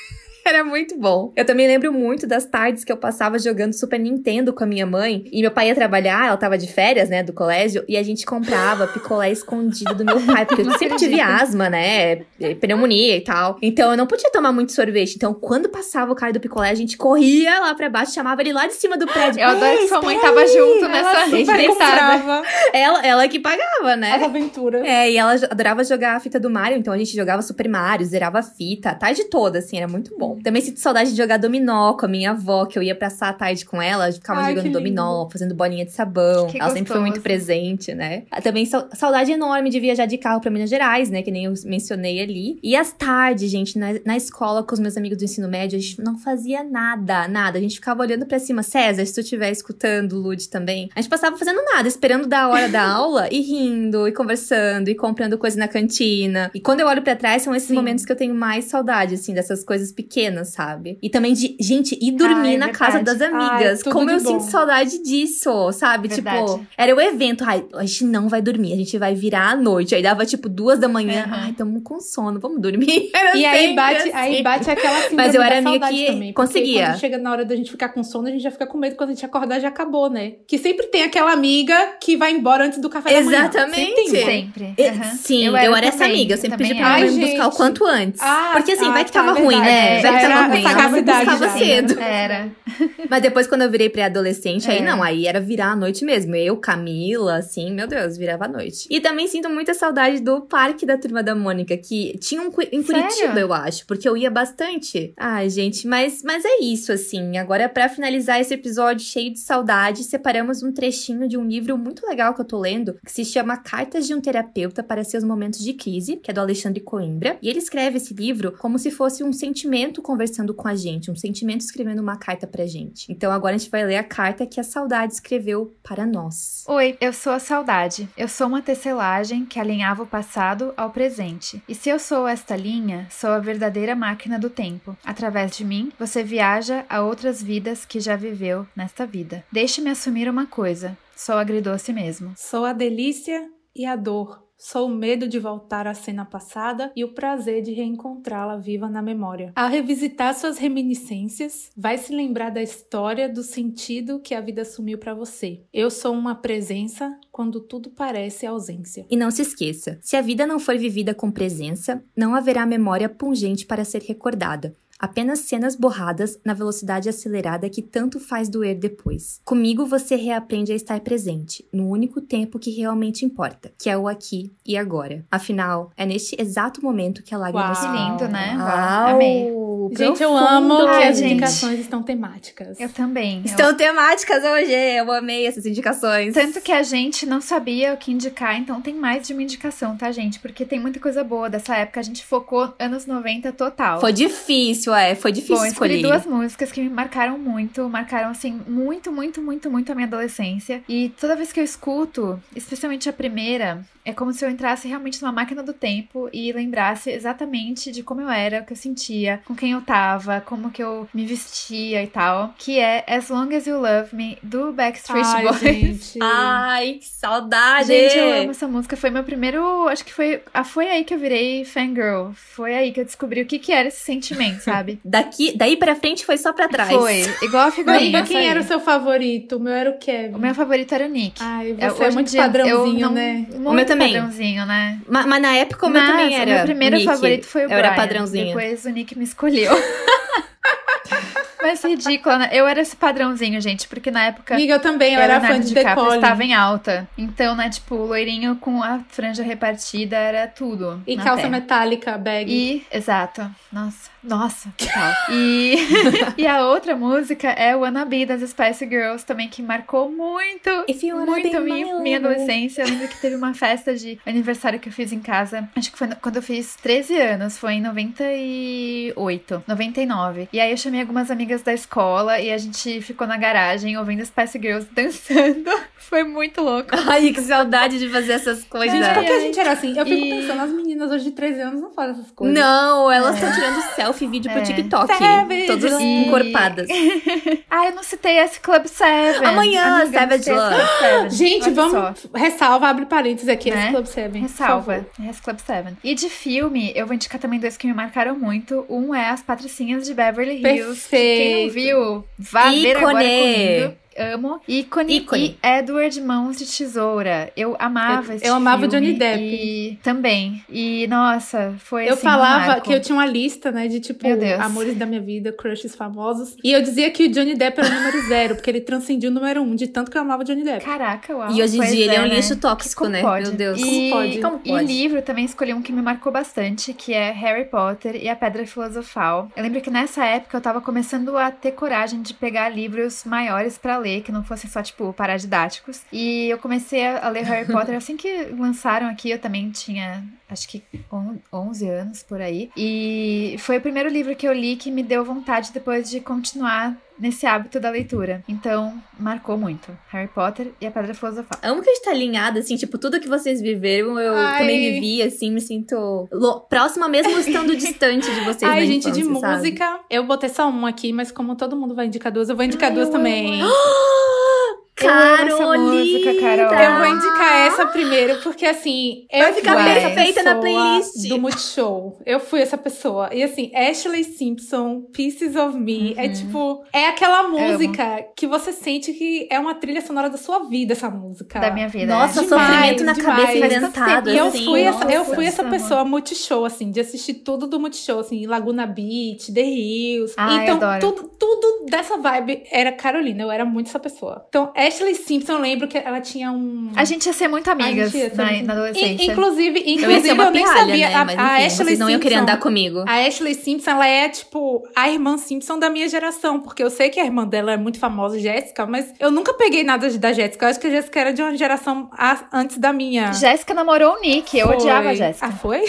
Era muito bom. Eu também lembro muito das tardes que eu passava jogando Super Nintendo com a minha mãe. E meu pai ia trabalhar, ela tava de férias, né, do colégio. E a gente comprava [GASPS] picolé escondido do meu pai. Porque eu sempre tive asma, né? Pneumonia e tal. Então eu não podia tomar muito sorvete. Então quando passava o cara do picolé, a gente corria lá pra baixo, chamava ele lá de cima do prédio. Eu adoro "Ei, que sua mãe tava aí." junto nessa [LAUGHS] comprava Ela, ela que pagava, né? as aventuras. É, e ela adorava jogar a fita do Mario, então a gente jogava Super Mario, zerava a fita, a tarde toda, assim, era muito bom. Também sinto saudade de jogar dominó com a minha avó, que eu ia passar a tarde com ela, ficava Ai, jogando dominó, fazendo bolinha de sabão. Que ela sempre foi muito gostoso. presente, né? Ah, Também sau- saudade enorme de viajar de carro pra Minas Gerais, né? Que nem eu mencionei ali. E as tardes, gente, na, na escola com os meus amigos do ensino médio, a gente não fazia nada, nada. A gente ficava olhando pra cima. César, se tu estiver escutando, Lud também. A gente passava fazendo nada, esperando da hora da aula e rindo, e conversando, e comprando coisa na cantina. E quando eu olho pra trás, são esses Sim. momentos que eu tenho mais saudade, assim, dessas coisas pequenas, sabe? E também de, gente, ir dormir Ah, é na casa das verdade. amigas. Ai, Como eu bom. sinto saudade disso, sabe? Verdade. Tipo, era o evento. Ai, a gente não vai dormir, a gente vai virar à noite. Aí dava tipo duas da manhã. Uhum. Ai, tamo com sono, vamos dormir. [LAUGHS] Era E aí bate, assim. aí bate aquela Mas eu era saudade que também, conseguia. Quando chega na hora da gente ficar com sono, a gente já fica com medo quando a gente acordar já acabou, né? Que sempre tem aquela amiga que vai embora antes do café da manhã. Exatamente. Sempre tem, né? Sempre. E- Aham. Sim, eu era, essa amiga. Eu sempre pedi pra era. ela me buscar o quanto antes. Ah, Porque assim, ah, vai que tá, tava ruim, né? verdade. Era me capacidade buscava já, cedo. Era. Mas depois, quando eu virei pré-adolescente, aí É. não, aí era virar a noite mesmo. Eu, Camila, assim, meu Deus, virava a noite. E também sinto muita saudade do parque da Turma da Mônica, que tinha um em Curitiba, Sério? eu acho, porque eu ia bastante. Ai, gente, mas, mas é isso, assim. Agora, pra finalizar esse episódio cheio de saudade, separamos um trechinho de um livro muito legal que eu tô lendo, que se chama Cartas de um Terapeuta para Seus Momentos de Crise, que é do Alexandre Coimbra. E ele escreve esse livro como se fosse um sentimento sentimento conversando com a gente, um sentimento escrevendo uma carta pra gente. Então agora a gente vai ler a carta que a saudade escreveu para nós. Oi, eu sou a saudade. Eu sou uma tecelagem que alinhava o passado ao presente. E se eu sou esta linha, sou a verdadeira máquina do tempo. Através de mim, você viaja a outras vidas que já viveu nesta vida. Deixe-me assumir uma coisa. Sou agridoce mesmo. Sou a delícia e a dor. Sou o medo de voltar à cena passada e o prazer de reencontrá-la viva na memória. Ao revisitar suas reminiscências, vai se lembrar da história, do sentido que a vida assumiu para você. Eu sou uma presença quando tudo parece ausência. E não se esqueça: se a vida não for vivida com presença, não haverá memória pungente para ser recordada. Apenas cenas borradas na velocidade acelerada que tanto faz doer depois. Comigo você reaprende a estar presente, no único tempo que realmente importa, que é o aqui e agora. Afinal, é neste exato momento que a lágrima Uau. se Que lindo, né? Uau. Amei. Gente, eu amo que Ai, as gente. indicações estão temáticas. Eu também. Eu- Estão temáticas hoje, eu amei essas indicações. Tanto que a gente não sabia o que indicar, então tem mais de uma indicação, tá, gente? Porque tem muita coisa boa dessa época. A gente focou anos 90 total. Foi difícil, é, foi difícil Bom, escolhi escolher. duas músicas que me marcaram muito, marcaram assim muito, muito, muito, muito a minha adolescência. E toda vez que eu escuto, especialmente a primeira, é como se eu entrasse realmente numa máquina do tempo e lembrasse exatamente de como eu era, o que eu sentia, com quem eu tava, como que eu me vestia e tal. Que é As Long As You Love Me, do Backstreet Ai, Boys. gente. [LAUGHS] Ai, que saudade! Gente, eu amo essa música. Foi meu primeiro. Acho que foi. Ah, foi aí que eu virei fangirl. Foi aí que eu descobri o que, que era esse sentimento, sabe? [LAUGHS] Daqui, daí pra frente foi só pra trás. Foi. Igual a figurinha. Quem era o seu favorito? O meu era o Kevin. O meu favorito era o Nick. Ai, É, você é hoje em muito dia, padrãozinho, eu não, né? Muito O meu também. Padrãozinho, né? Ma- Mas, na época o meu Mas também era. O meu primeiro Nick. favorito foi o Eu Brian. era padrãozinha. Depois o Nick me escolheu. [LAUGHS] Mas ridícula, né? Eu era esse padrãozinho, gente, porque na época. Amiga, eu também, eu era fã de DiCaprio estava em alta. Então, né, tipo, o loirinho com a franja repartida era tudo. E calça terra. metálica, bag. E, exato. Nossa, nossa, total. [LAUGHS] E, [LAUGHS] e a outra música é Wannabe das Spice Girls, também, que marcou muito, muito minha, minha adolescência. Eu lembro que teve uma festa de aniversário que eu fiz em casa. Acho que foi quando eu fiz 13 anos, foi em 98, 99. E aí eu chamei algumas amigas da escola e a gente ficou na garagem ouvindo Spice Girls [LAUGHS] dançando. Foi muito louco. Ai, que saudade de fazer essas coisas. Gente, por que a ai. gente era assim? Eu fico E- pensando, as meninas hoje de 13 anos não fazem essas coisas. Não, elas estão tirando selfie e vídeo pro É. TikTok. Savage. Todas encorpadas. [LAUGHS] Ah, eu não citei esse Club 7. Amanhã, Amiga, Savage Love. Club Seven. Gente, Olha vamos. só. Ressalva, abre parênteses aqui, Né? esse Club 7. Ressalva. Esse Club 7. E de filme, eu vou indicar também dois que me marcaram muito. Um é As Patricinhas de Beverly Hills. que Quem não Perfeito. viu, vá ver agora comigo. Amo. Ícone, Ícone. e Edward Mãos de Tesoura. Eu amava Eu- esse eu amava o Johnny Depp. E também. E, nossa, foi Eu assim, um falava marco. que eu tinha uma lista, né, de tipo, amores da minha vida, crushes famosos. E eu dizia que o Johnny Depp era o número zero, porque ele transcendia o número um, de tanto que eu amava o Johnny Depp. Caraca, uau. E hoje em dia ele é um né? lixo tóxico, Como né? pode? Meu Deus. E, Como pode? Como e pode? livro também escolhi um que me marcou bastante, que é Harry Potter e a Pedra Filosofal. Eu lembro que nessa época eu tava começando a ter coragem de pegar livros maiores pra ler, que não fossem só, tipo, paradidáticos. E eu comecei a ler Harry [LAUGHS] Potter assim que lançaram aqui, eu também tinha, acho que on- 11 anos por aí. E foi o primeiro livro que eu li que me deu vontade depois de continuar nesse hábito da leitura. Então, marcou muito. Harry Potter e a Pedra Filosofal. Amo que a gente tá alinhada, assim, tipo, tudo que vocês viveram, eu Ai. também vivi, assim, me sinto próxima mesmo estando [LAUGHS] distante de vocês Ai, na gente, de infância, sabe? música, eu botei só um aqui, mas como todo mundo vai indicar duas, eu vou indicar Ai, duas eu também. amo. [GASPS] [GASPS] [GASPS] Carolina! música. Eu vou indicar essa primeiro, porque assim, Vai ficar perfeita na playlist. Do Multishow. Eu fui essa pessoa. E assim, Ashley Simpson, Pieces of Me, é Uhum. tipo, é aquela música que você sente que é uma trilha sonora da sua vida, essa música. Da minha vida. Nossa, né? Demais, sofrimento na demais. cabeça. E eu assim. fui, essa, eu nossa, fui essa pessoa multishow, assim, de assistir tudo do multishow, assim, Laguna Beach, The Hills. Ai, então, adoro. tudo, tudo dessa vibe era Carolina, eu era muito essa pessoa. Então, Ashley Simpson, eu lembro que ela tinha um. A gente ia ser muito amigas ser na, muito- na adolescência. In- inclusive, Eu inclusive eu, uma nem sabia. né? A, Mas a enfim, Ashley vocês não querer Simpson- andar comigo. A Ashley Simpson, ela é, tipo, a irmã Simpson da minha geração. Porque eu sei que a irmã dela é muito famosa, Jéssica, mas eu nunca peguei nada da Jéssica. Eu acho que a Jéssica era de uma geração a- antes da minha. Jéssica namorou o Nick. Eu Foi. odiava a Jéssica. Ah, foi?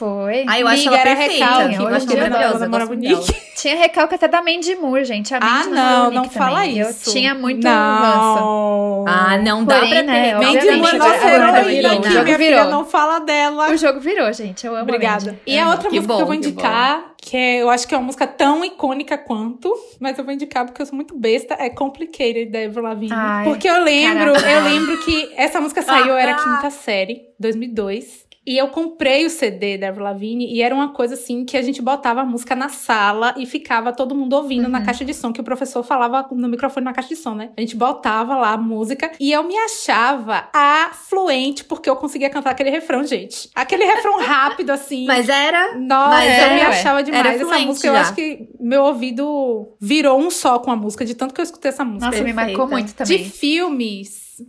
Foi. Ah, eu acho Amiga, ela era perfeita. recalque. Eu acho eu maravilhosa. ela eu gosto. Nick. Tinha recalque até da Mandy Moore, gente. A Ah, Mandy namorou não, não fala também. isso. Eu tinha muito ranço. Não. Ah, não dá Porém, pra né, ter. obviamente, Mandy Moore, nossa heroína virou, aqui, né? minha filha, Virou. não fala dela. O jogo virou, gente. Eu amo a Obrigada. Mandy. E a Amo. outra Que música que eu bom, vou que indicar, que é, eu acho que é uma música tão icônica quanto, mas eu vou indicar porque eu sou muito besta, é Complicated da Avril Lavigne. Ai, porque eu lembro, caraca. eu lembro que essa música saiu, era quinta série, 2002. E eu comprei o CD da Avril Lavigne e era uma coisa assim que a gente botava a música na sala e ficava todo mundo ouvindo na caixa de som, que o professor falava no microfone na caixa de som, né? A gente botava lá a música e eu me achava a fluente porque eu conseguia cantar aquele refrão, gente. Aquele refrão [LAUGHS] rápido assim. Mas era. Nossa, Mas eu é, me achava demais. Era Essa música, eu já. acho que meu ouvido virou um só com a música, de tanto que eu escutei essa música. Nossa, me marcou muito De também.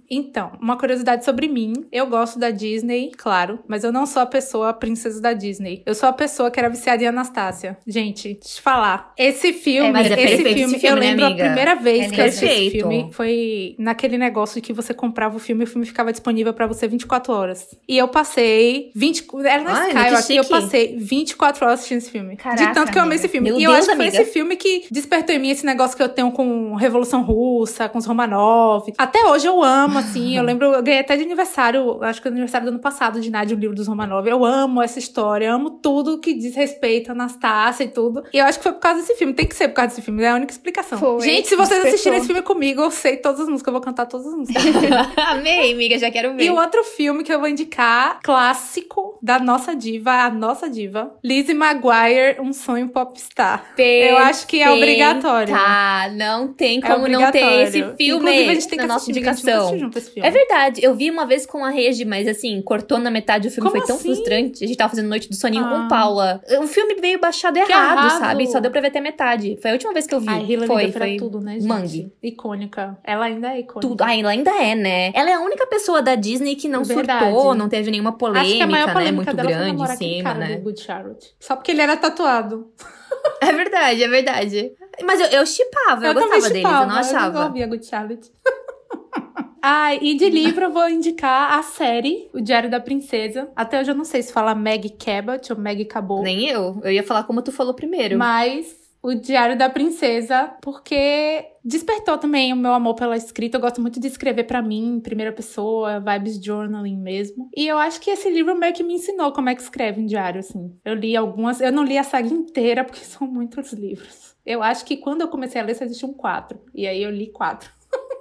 Então, uma curiosidade sobre mim. Eu gosto da Disney, claro, mas eu não sou a pessoa a princesa da Disney. Eu sou a pessoa que era viciada em Anastácia. Gente, deixa eu te falar. Esse filme, É, mas é esse filme, esse filme, eu né, lembro amiga? a primeira vez É que eu assisti esse filme foi naquele negócio que você comprava o filme e o filme ficava disponível pra você 24 horas. E eu passei 20, era na Ai, Sky, eu acho que eu passei 24 horas assistindo esse filme. Caraca, de tanto que eu amei amiga. esse filme. Meu e eu Deus, acho que foi amiga. esse filme que despertou em mim esse negócio que eu tenho com Revolução Russa, com os Romanov. Até hoje eu amo, assim. eu lembro, eu ganhei até de aniversário, acho que no aniversário do ano passado, de Nádia, o livro dos Romanov. Eu amo essa história, amo tudo que diz respeito a Anastácia e tudo. E eu acho que foi por causa desse filme. Tem que ser por causa desse filme, é a única explicação. Foi, Gente, se vocês despertou. assistirem esse filme comigo, eu sei todas as músicas, eu vou cantar todas as músicas. [LAUGHS] Amei, amiga, já quero ver. E o outro filme que eu vou indicar, clássico da nossa diva, a nossa diva, Lizzie McGuire, Um Sonho Popstar. Eu acho que é obrigatório. Tá, não tem É como não ter esse filme Inclusive, a gente tem na que nossa assistir, a gente nunca indicação. Junto esse filme. É verdade, eu vi uma vez com a Regi, mas assim, cortou na metade, o filme Como foi tão assim? frustrante. A gente tava fazendo Noite do Soninho Ah. com Paula. O filme veio baixado errado, arraso. sabe? Só deu pra ver até metade. Foi a última vez que eu vi. A Hilary foi, foi tudo, né, gente? mangue. Icônica. Ela ainda é icônica. Tudo. Ah, ela ainda é, né? Ela é a única pessoa da Disney que não Verdade. surtou, não teve nenhuma Acho que a maior polêmica, né? polêmica Muito dela foi grande namorar em cima, cara né? do Good Charlotte. Só porque ele era tatuado. [LAUGHS] É verdade, é verdade. Mas eu, eu chipava, eu, gostava deles, eu não achava. Eu ouvia Good Charlotte. Ah, e de livro eu vou indicar a série O Diário da Princesa. Até hoje eu não sei se fala Meg Cabot ou Meg Cabot. Nem eu. Eu ia falar como tu falou primeiro. Mas o Diário da Princesa, porque despertou também o meu amor pela escrita. Eu gosto muito de escrever pra mim, em primeira pessoa, vibes journaling mesmo. E eu acho que esse livro meio que me ensinou como é que escreve um diário, assim. Eu li algumas, eu não li a saga inteira, porque [LAUGHS] são muitos livros. Eu acho que quando eu comecei a ler, só existiam quatro. E aí eu li quatro.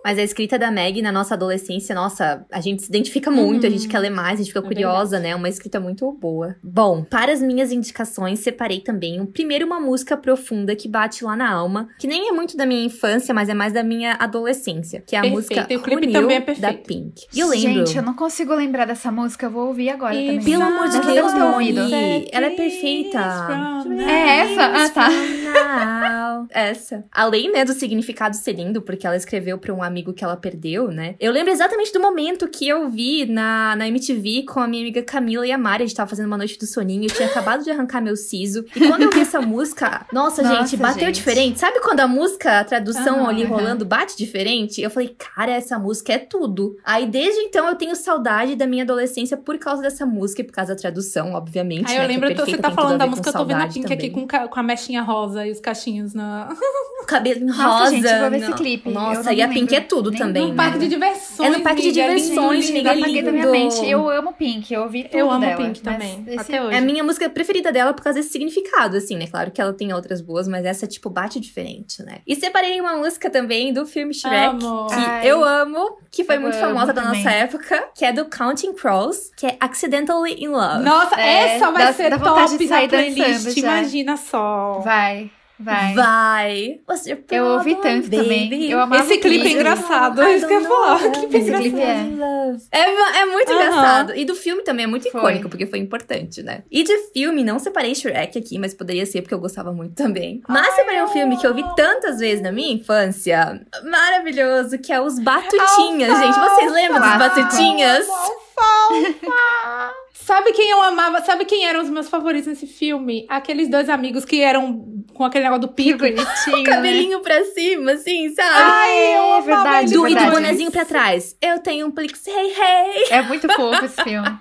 Mas a escrita da Meg na nossa adolescência, nossa, a gente se identifica muito, a gente quer ler mais, a gente fica É curiosa, né? Uma escrita muito boa. Bom, para as minhas indicações, separei também, um, primeiro, uma música profunda que bate lá na alma, que nem é muito da minha infância, mas é mais da minha adolescência, que é a Perfeito, música o clipe Knew, também é da perfeito. Pink. E eu lembro... Gente, eu não consigo lembrar dessa música. Eu vou ouvir agora E também. Pelo amor de Deus, vez eu não ouvido. ouvi. Ela é perfeita. É essa? Ah, tá. Essa. Além, né, do significado ser lindo, porque ela escreveu pra um amigo que ela perdeu, né? Eu lembro exatamente do momento que eu vi na, na MTV com a minha amiga Camila e a Mari. A gente tava fazendo uma noite do soninho. Eu tinha acabado de arrancar meu siso. E quando eu vi essa música, nossa, Nossa, gente, bateu gente. diferente. Sabe quando a música, a tradução Aham, ali aham. rolando, bate diferente? Eu falei, cara, essa música é tudo. Aí desde então eu tenho saudade da minha adolescência por causa dessa música e por causa da tradução, obviamente. Aí né, eu que é lembro, você perfeita, tá tem tudo a falando da com música, eu tô vendo a Pink aqui também. com, ca- com a mechinha rosa e os cachinhos na, [LAUGHS] O cabelinho Nossa, rosa. gente, vou ver esse não. clipe. Eu Nossa, e a Pink lembro é tudo nem também, né? no parque de diversões. É no parque de é diversões, lindo, amiga, Eu apaguei da minha lindo. mente. Eu amo Pink, eu ouvi tudo Eu amo dela, Pink também, esse- até hoje. É a minha música preferida dela por causa desse significado, assim, né? Claro que ela tem outras boas, mas essa, tipo, bate diferente, né? E separei uma música também do filme Shrek, Amo. que Ai. eu amo, que foi Eu muito amo famosa da também. nossa época, que é do Counting Crows, que é Accidentally in Love. Nossa, É, essa vai dá- ser dá top sair playlist. Imagina só. Vai, vai. Vai! Your Eu ouvi tanto também. baby? Eu amava Esse clipe é engraçado, é isso que eu ia falar. Que clipe Esse clipe é. É, é muito Aham. engraçado. E do filme também é muito Foi. icônico, porque foi importante, né? E de filme, não separei Shrek aqui, mas poderia ser porque eu gostava muito também. Mas separei um filme que eu vi tantas vezes na minha infância. Maravilhoso, que é Os Batutinhas, gente. Vocês lembram dos Clássico. Batutinhas? [LAUGHS] Sabe quem eu amava? Sabe quem eram os meus favoritos nesse filme? Aqueles dois amigos que eram com aquele negócio do Que pico. bonitinho. [LAUGHS] né? Cabelinho pra cima, assim, sabe? Ai, eu é verdade, e, do, e do verdade. bonezinho pra trás. Eu tenho um Plix, hey, hey. É muito fofo esse filme. [LAUGHS]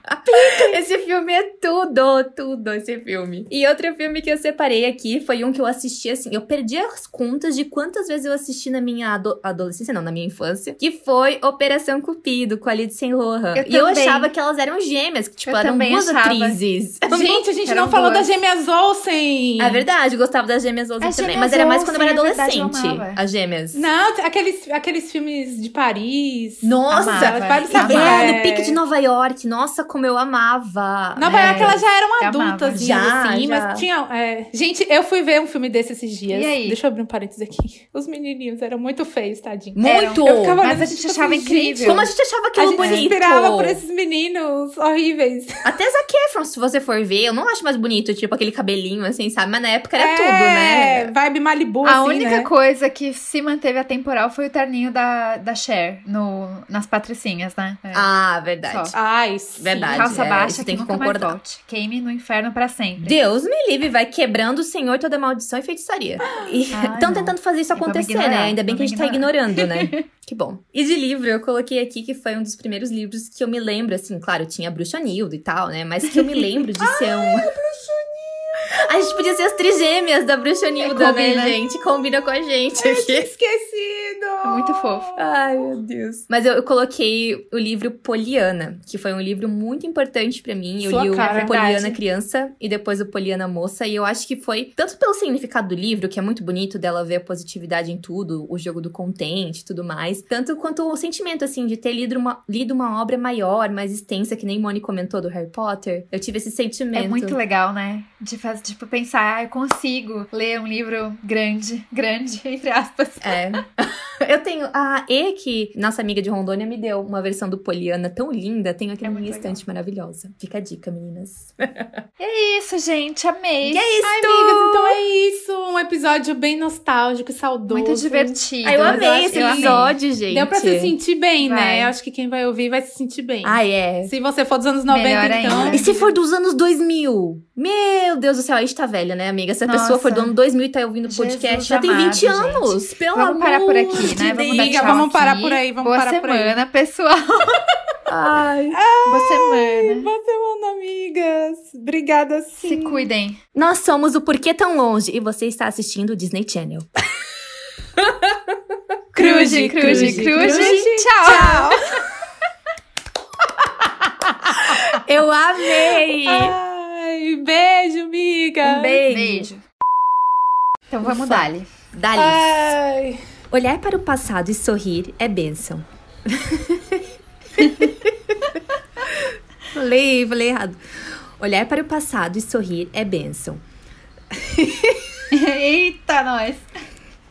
Esse filme é tudo, tudo esse filme. E outro filme que eu separei aqui foi um que eu assisti assim. Eu perdi as contas de quantas vezes eu assisti na minha ado- adolescência, não, na minha infância. Que foi Operação Cupido, com a Lindsay Lohan. Eu e eu achava que elas eram gêmeas, que tipo, Eu eram duas achava. atrizes. Gente, a gente Eram não falou das gêmeas Olsen. É verdade, eu gostava das gêmeas Olsen também. gêmeas Mas era mais quando eu era é eu adolescente. amava. as gêmeas. Não, aqueles, aqueles filmes de Paris. Nossa! Amava. Vários Amava. É, no pique de Nova York. Nossa, como eu amava. Nova É. York, elas já eram Eu adultas, Já, assim, já. mas tinha. é. Gente, eu fui ver um filme desse esses dias. E aí? Deixa eu abrir um parênteses aqui. Os menininhos eram muito feios, tadinho. Muito! Eu ficava Mas olhando, a gente tipo achava assim, incrível. gente, Como a gente achava A aquilo gente se bonito. inspirava por esses meninos horríveis. Até Zac Efron, se você for ver, eu não acho mais bonito, tipo, aquele cabelinho, assim, sabe? Mas na época era é, tudo, né? Vibe Malibu, A assim, única né? coisa que se manteve atemporal foi o terninho da, da Cher no, nas patricinhas, né? É. Ah, verdade. Só. Ai, sim. Verdade. Calça é, baixa que tem que concordar. Queime no inferno pra sempre. Deus me livre, vai quebrando o Senhor toda maldição e feitiçaria. E [LAUGHS] estão tentando fazer isso acontecer, ignorar, né? Ainda bem que a gente tá ignorar. ignorando, né? [LAUGHS] que bom. E de livro, eu coloquei aqui que foi um dos primeiros livros que eu me lembro, assim, claro, tinha Bruxa Nildo e tal, né? Mas que eu me lembro de [LAUGHS] ser um. A gente podia ser as trigêmeas da Bruxa Nilda, combina. né, gente? Combina com a gente aqui. Esquecido! É muito fofo. Ai, meu Deus. Mas eu, eu coloquei o livro Poliana, que foi um livro muito importante pra mim. Eu Sua li o cara. Poliana Verdade. criança e depois o Poliana moça. E eu acho que foi, tanto pelo significado do livro, que é muito bonito dela ver a positividade em tudo, o jogo do contente e tudo mais, tanto quanto o sentimento, assim, de ter lido uma, lido uma obra maior, mais extensa, que nem Moni comentou do Harry Potter. Eu tive esse sentimento. É muito legal, né? De fazer, tipo, pensar, ah, eu consigo ler um livro grande, grande, [LAUGHS] entre aspas. É. [LAUGHS] [LAUGHS] Eu tenho a E que nossa amiga de Rondônia me deu uma versão do Poliana tão linda. Tenho aqui É na minha legal. estante maravilhosa. Fica a dica, meninas. [LAUGHS] É isso, gente, amei. E é isso! Ai, amigas, então é isso. Um episódio bem nostálgico e saudoso. Muito divertido. Ai, eu amei esse episódio, gente. Deu pra se sentir bem, Vai. né? Eu acho que quem vai ouvir vai se sentir bem. Ai, é. Se você for dos anos 90, Melhor então. ainda. E se for dos anos 2000? Meu Deus do céu, a gente tá velha, né, amiga? Se a Nossa. pessoa for do ano 2000 e tá ouvindo o podcast, Jesus já tem amado, 20 gente. anos. Pelo Vamos amor parar por aqui, né? Vamos. Amiga, tchau vamos parar aqui. por aí, vamos Boa parar por aí. semana, pessoal. Ai. Boa semana. Boa semana, amigas. Obrigada, sim. Se cuidem. Nós somos o Porquê Tão Longe e você está assistindo o Disney Channel. [LAUGHS] Cruze, cruze, cruze. Tchau. [LAUGHS] Eu amei! Ai, beijo, amiga. Um beijo. Beijo. Então vamos Ufa. dali. Dali. Ai. Olhar para o passado e sorrir é bênção. [LAUGHS] falei, falei errado. Olhar para o passado e sorrir é bênção. [LAUGHS] Eita, nós.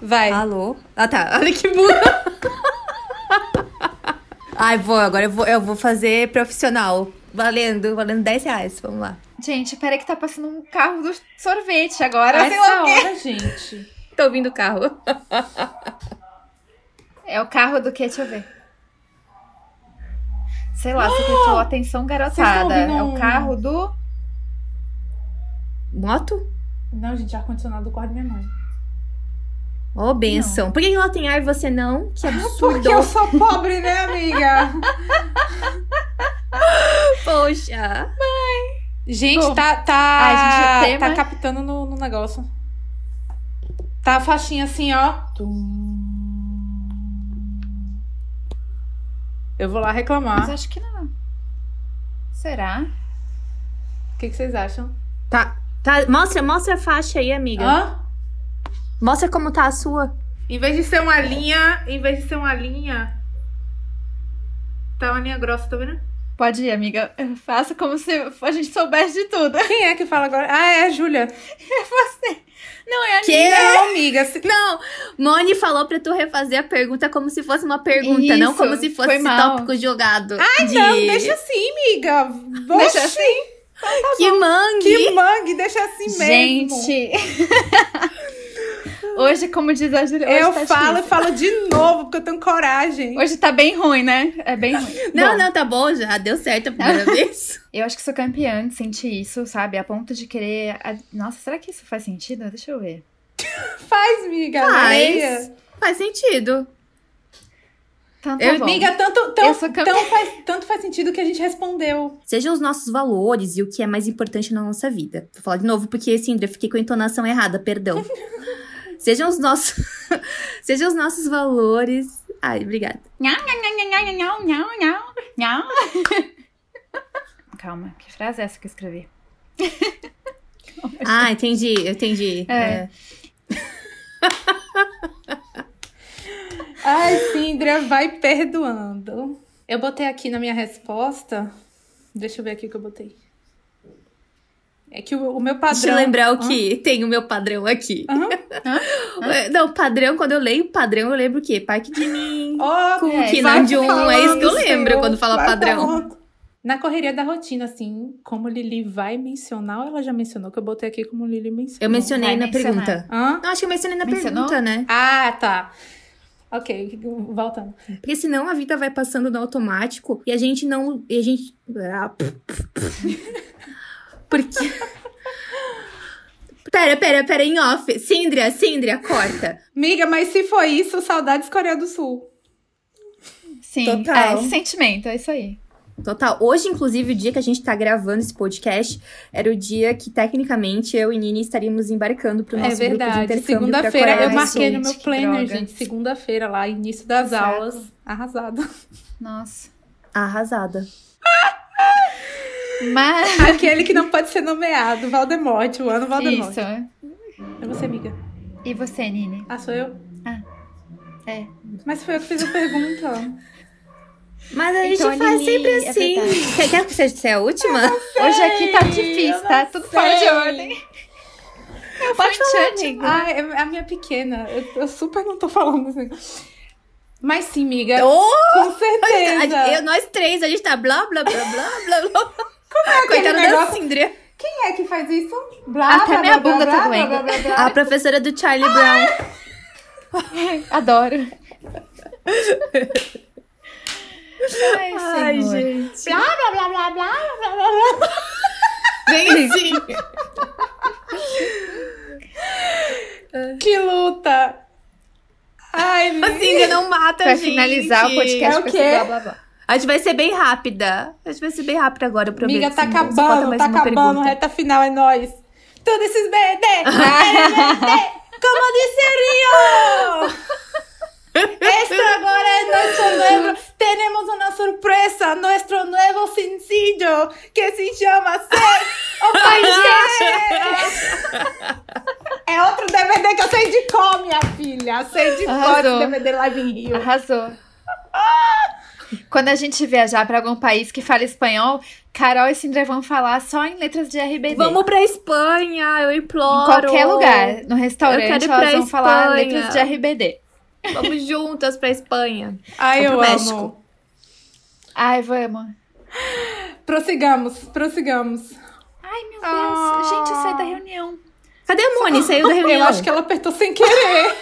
Vai. Alô? Ah, tá. Olha que burra. [LAUGHS] Ai, vou, agora eu vou, eu vou fazer profissional. Valendo, valendo 10 reais. Vamos lá. Gente, peraí que tá passando um carro do sorvete agora. sei lá Essa o quê. hora, gente. [LAUGHS] Tô ouvindo o carro. [LAUGHS] É o carro do quê? Deixa eu ver. Sei lá, você prestou atenção, garotada. É o carro do... Moto? Não, gente, ar-condicionado do quarto da minha mãe. Ô, benção. Por que ela tem ar e você não? Que absurdo. Porque eu sou pobre, né, amiga? [LAUGHS] Poxa. Gente, tá, tá, Ai, gente, tá captando no, no negócio. Tá a faixinha assim, ó. Tum. Eu vou lá Mas reclamar. acho que não. Será? O que, que vocês acham? Tá, tá. Mostra, mostra a faixa aí, amiga. Hã? Mostra como tá a sua. Em vez de ser uma linha, em vez de ser uma linha, tá uma linha grossa, tá vendo? Pode ir, amiga. Faça como se a gente soubesse de tudo. Quem é que fala agora? Ah, é a Júlia. É você. Não, é a Que? Não, amiga. se- Não, Moni falou pra tu refazer a pergunta como se fosse uma pergunta, não Isso, como se fosse esse mal. tópico jogado. Ai, de... não, deixa assim, amiga. Deixa Oxi, assim. Que mangue! Que mangue, deixa assim mesmo. Gente. [LAUGHS] Hoje, como diz a Julia, Eu tá falo e difícil. falo de novo, porque eu tenho coragem. Hoje tá bem ruim, né? É bem ruim. [LAUGHS] Não, Bom, não, tá bom já. Deu certo a primeira [LAUGHS] vez. Eu acho que sou campeã de sentir isso, sabe? A ponto de querer. a- Nossa, será que isso faz sentido? Deixa eu ver. [LAUGHS] Faz, miga. Faz. Faz sentido. Então tá Eu- bom. Miga, tanto, tão, Eu sou cam- tão faz, tanto faz sentido que a gente respondeu. Sejam os nossos valores e o que é mais importante na nossa vida. Vou falar de novo porque, Sindra, eu fiquei com a entonação errada, perdão. Sejam os nossos. [LAUGHS] Sejam os nossos valores. Ai, obrigada. Calma, que frase é essa que eu escrevi? Ah, entendi, eu entendi. É. [LAUGHS] Ai, Sindra, vai perdoando. Eu botei aqui na minha resposta. Deixa eu ver aqui o que eu botei. É que o, o meu padrão. Deixa eu lembrar o que tem o meu padrão aqui. [LAUGHS] É, Não, padrão, quando eu leio padrão, eu lembro o quê? Parque de mim. Ó, Com É, que vai não de um, falando, é isso que eu lembro Senhor, quando fala vai padrão. falando. Na correria da rotina, assim, como Lili vai mencionar, ou ela já mencionou que eu botei aqui como Lili mencionou? Eu mencionei Vai na mencionar. pergunta. Hã? Não, acho que eu mencionei na Mencionou? pergunta, né? Ah, tá. Ok, voltando. Porque senão a vida vai passando no automático e a gente não. E a gente. [LAUGHS] Porque. Pera, pera, pera, em off. Síndria, Síndria, corta. Miga, mas se foi isso, saudades Coreia do Sul. Sim, Total. é esse sentimento, é isso aí. Total. Hoje, inclusive, o dia que a gente tá gravando esse podcast era o dia que, tecnicamente, eu e Nini estaríamos embarcando pro nosso é grupo de verdade. Segunda-feira, Coreia eu do marquei no Sul. meu gente, planner, gente. Segunda-feira, lá, início das Saco. aulas. Arrasada. Nossa. Arrasada. [LAUGHS] Mas. Aquele que não pode ser nomeado, Valdemorte, o ano Valdemorte. Isso. É você, amiga. E você, Nini? Ah, sou eu? Ah, é. Mas foi eu que fiz a pergunta. Mas a gente Então, faz Nini, sempre é assim. verdade. Quer, quer que seja você a última? Hoje aqui tá difícil, tá? Tudo fora de ordem. Eu Pode falar, amiga. Ah, é a minha pequena. Eu, eu super não tô falando assim. Mas sim, amiga. Oh! Com certeza. Eu, nós três, a gente tá blá, blá, blá, blá, blá, blá. Como é aquele Coitada da negócio? Síndria. Quem é que faz isso? Blá, Até blá, minha blá, bunda blá, tá blá, doendo. blá, blá, blá. A professora do Charlie Brown. Adoro. Ai, senhor. gente. Blá, blá, blá, blá, blá, blá, blá, blá. Vem sim. Que luta. Ai, A. Síndria não mata a Pra gente. finalizar o podcast É o com quê? esse blá blá blá. A gente vai ser bem rápida. A gente vai ser bem rápida agora, eu prometo. Amiga, tá acabando, tá acabando. pergunta. Reta final é nóis. Todos esses BD. [LAUGHS] Como disse Rio. [LAUGHS] Esto agora é nosso novo. Temos uma surpresa. Nosso novo sencillo que se chama Ser o País. [LAUGHS] É outro DVD que eu sei de cor, minha filha. Sei de cor DVD Live em Rio. Arrasou. Quando a gente viajar pra algum país que fala espanhol, Carol e Sindra vão falar só em letras de RBD. Vamos pra Espanha, eu em imploro. qualquer lugar, no restaurante, elas vão falar letras de RBD. Vamos juntas pra Espanha. Ai, Ou eu amo. México. Ai, vamos. Prossigamos, prossigamos. Ai, meu Deus. Ah. Gente, eu saí da reunião. Cadê a Moni? Saiu da reunião. Eu acho que ela apertou sem querer.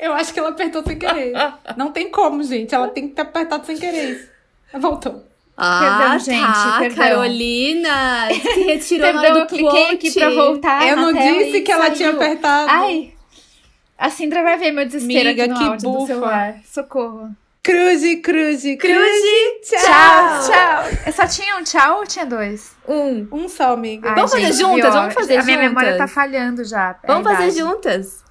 Eu acho que ela apertou sem querer. Não tem como, gente. Ela tem que ter apertado sem querer. Voltou. Ah, Perdão, gente, tá. perdão. Carolina se retirou Perdão, eu cliquei aqui pra voltar. eu não disse que ela saiu. tinha apertado. Ai. A Sindra vai ver meu desespero Miga, aqui no que áudio do bufa. celular. Socorro. Cruze, cruze, Cruze, Tchau. Tchau, tchau. Eu só tinha um tchau ou tinha dois? Um. Um só, amiga. Ai, Vamos fazer gente, juntas? viu? Vamos fazer A minha juntas? memória tá falhando já. é Vamos fazer juntas.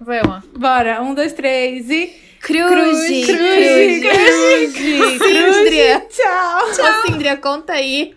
Vamos. Bora. Um, dois, três e. Cruze, Cruze, cruze, cruze, Síndria. Tchau. Tchau, Síndria, conta aí.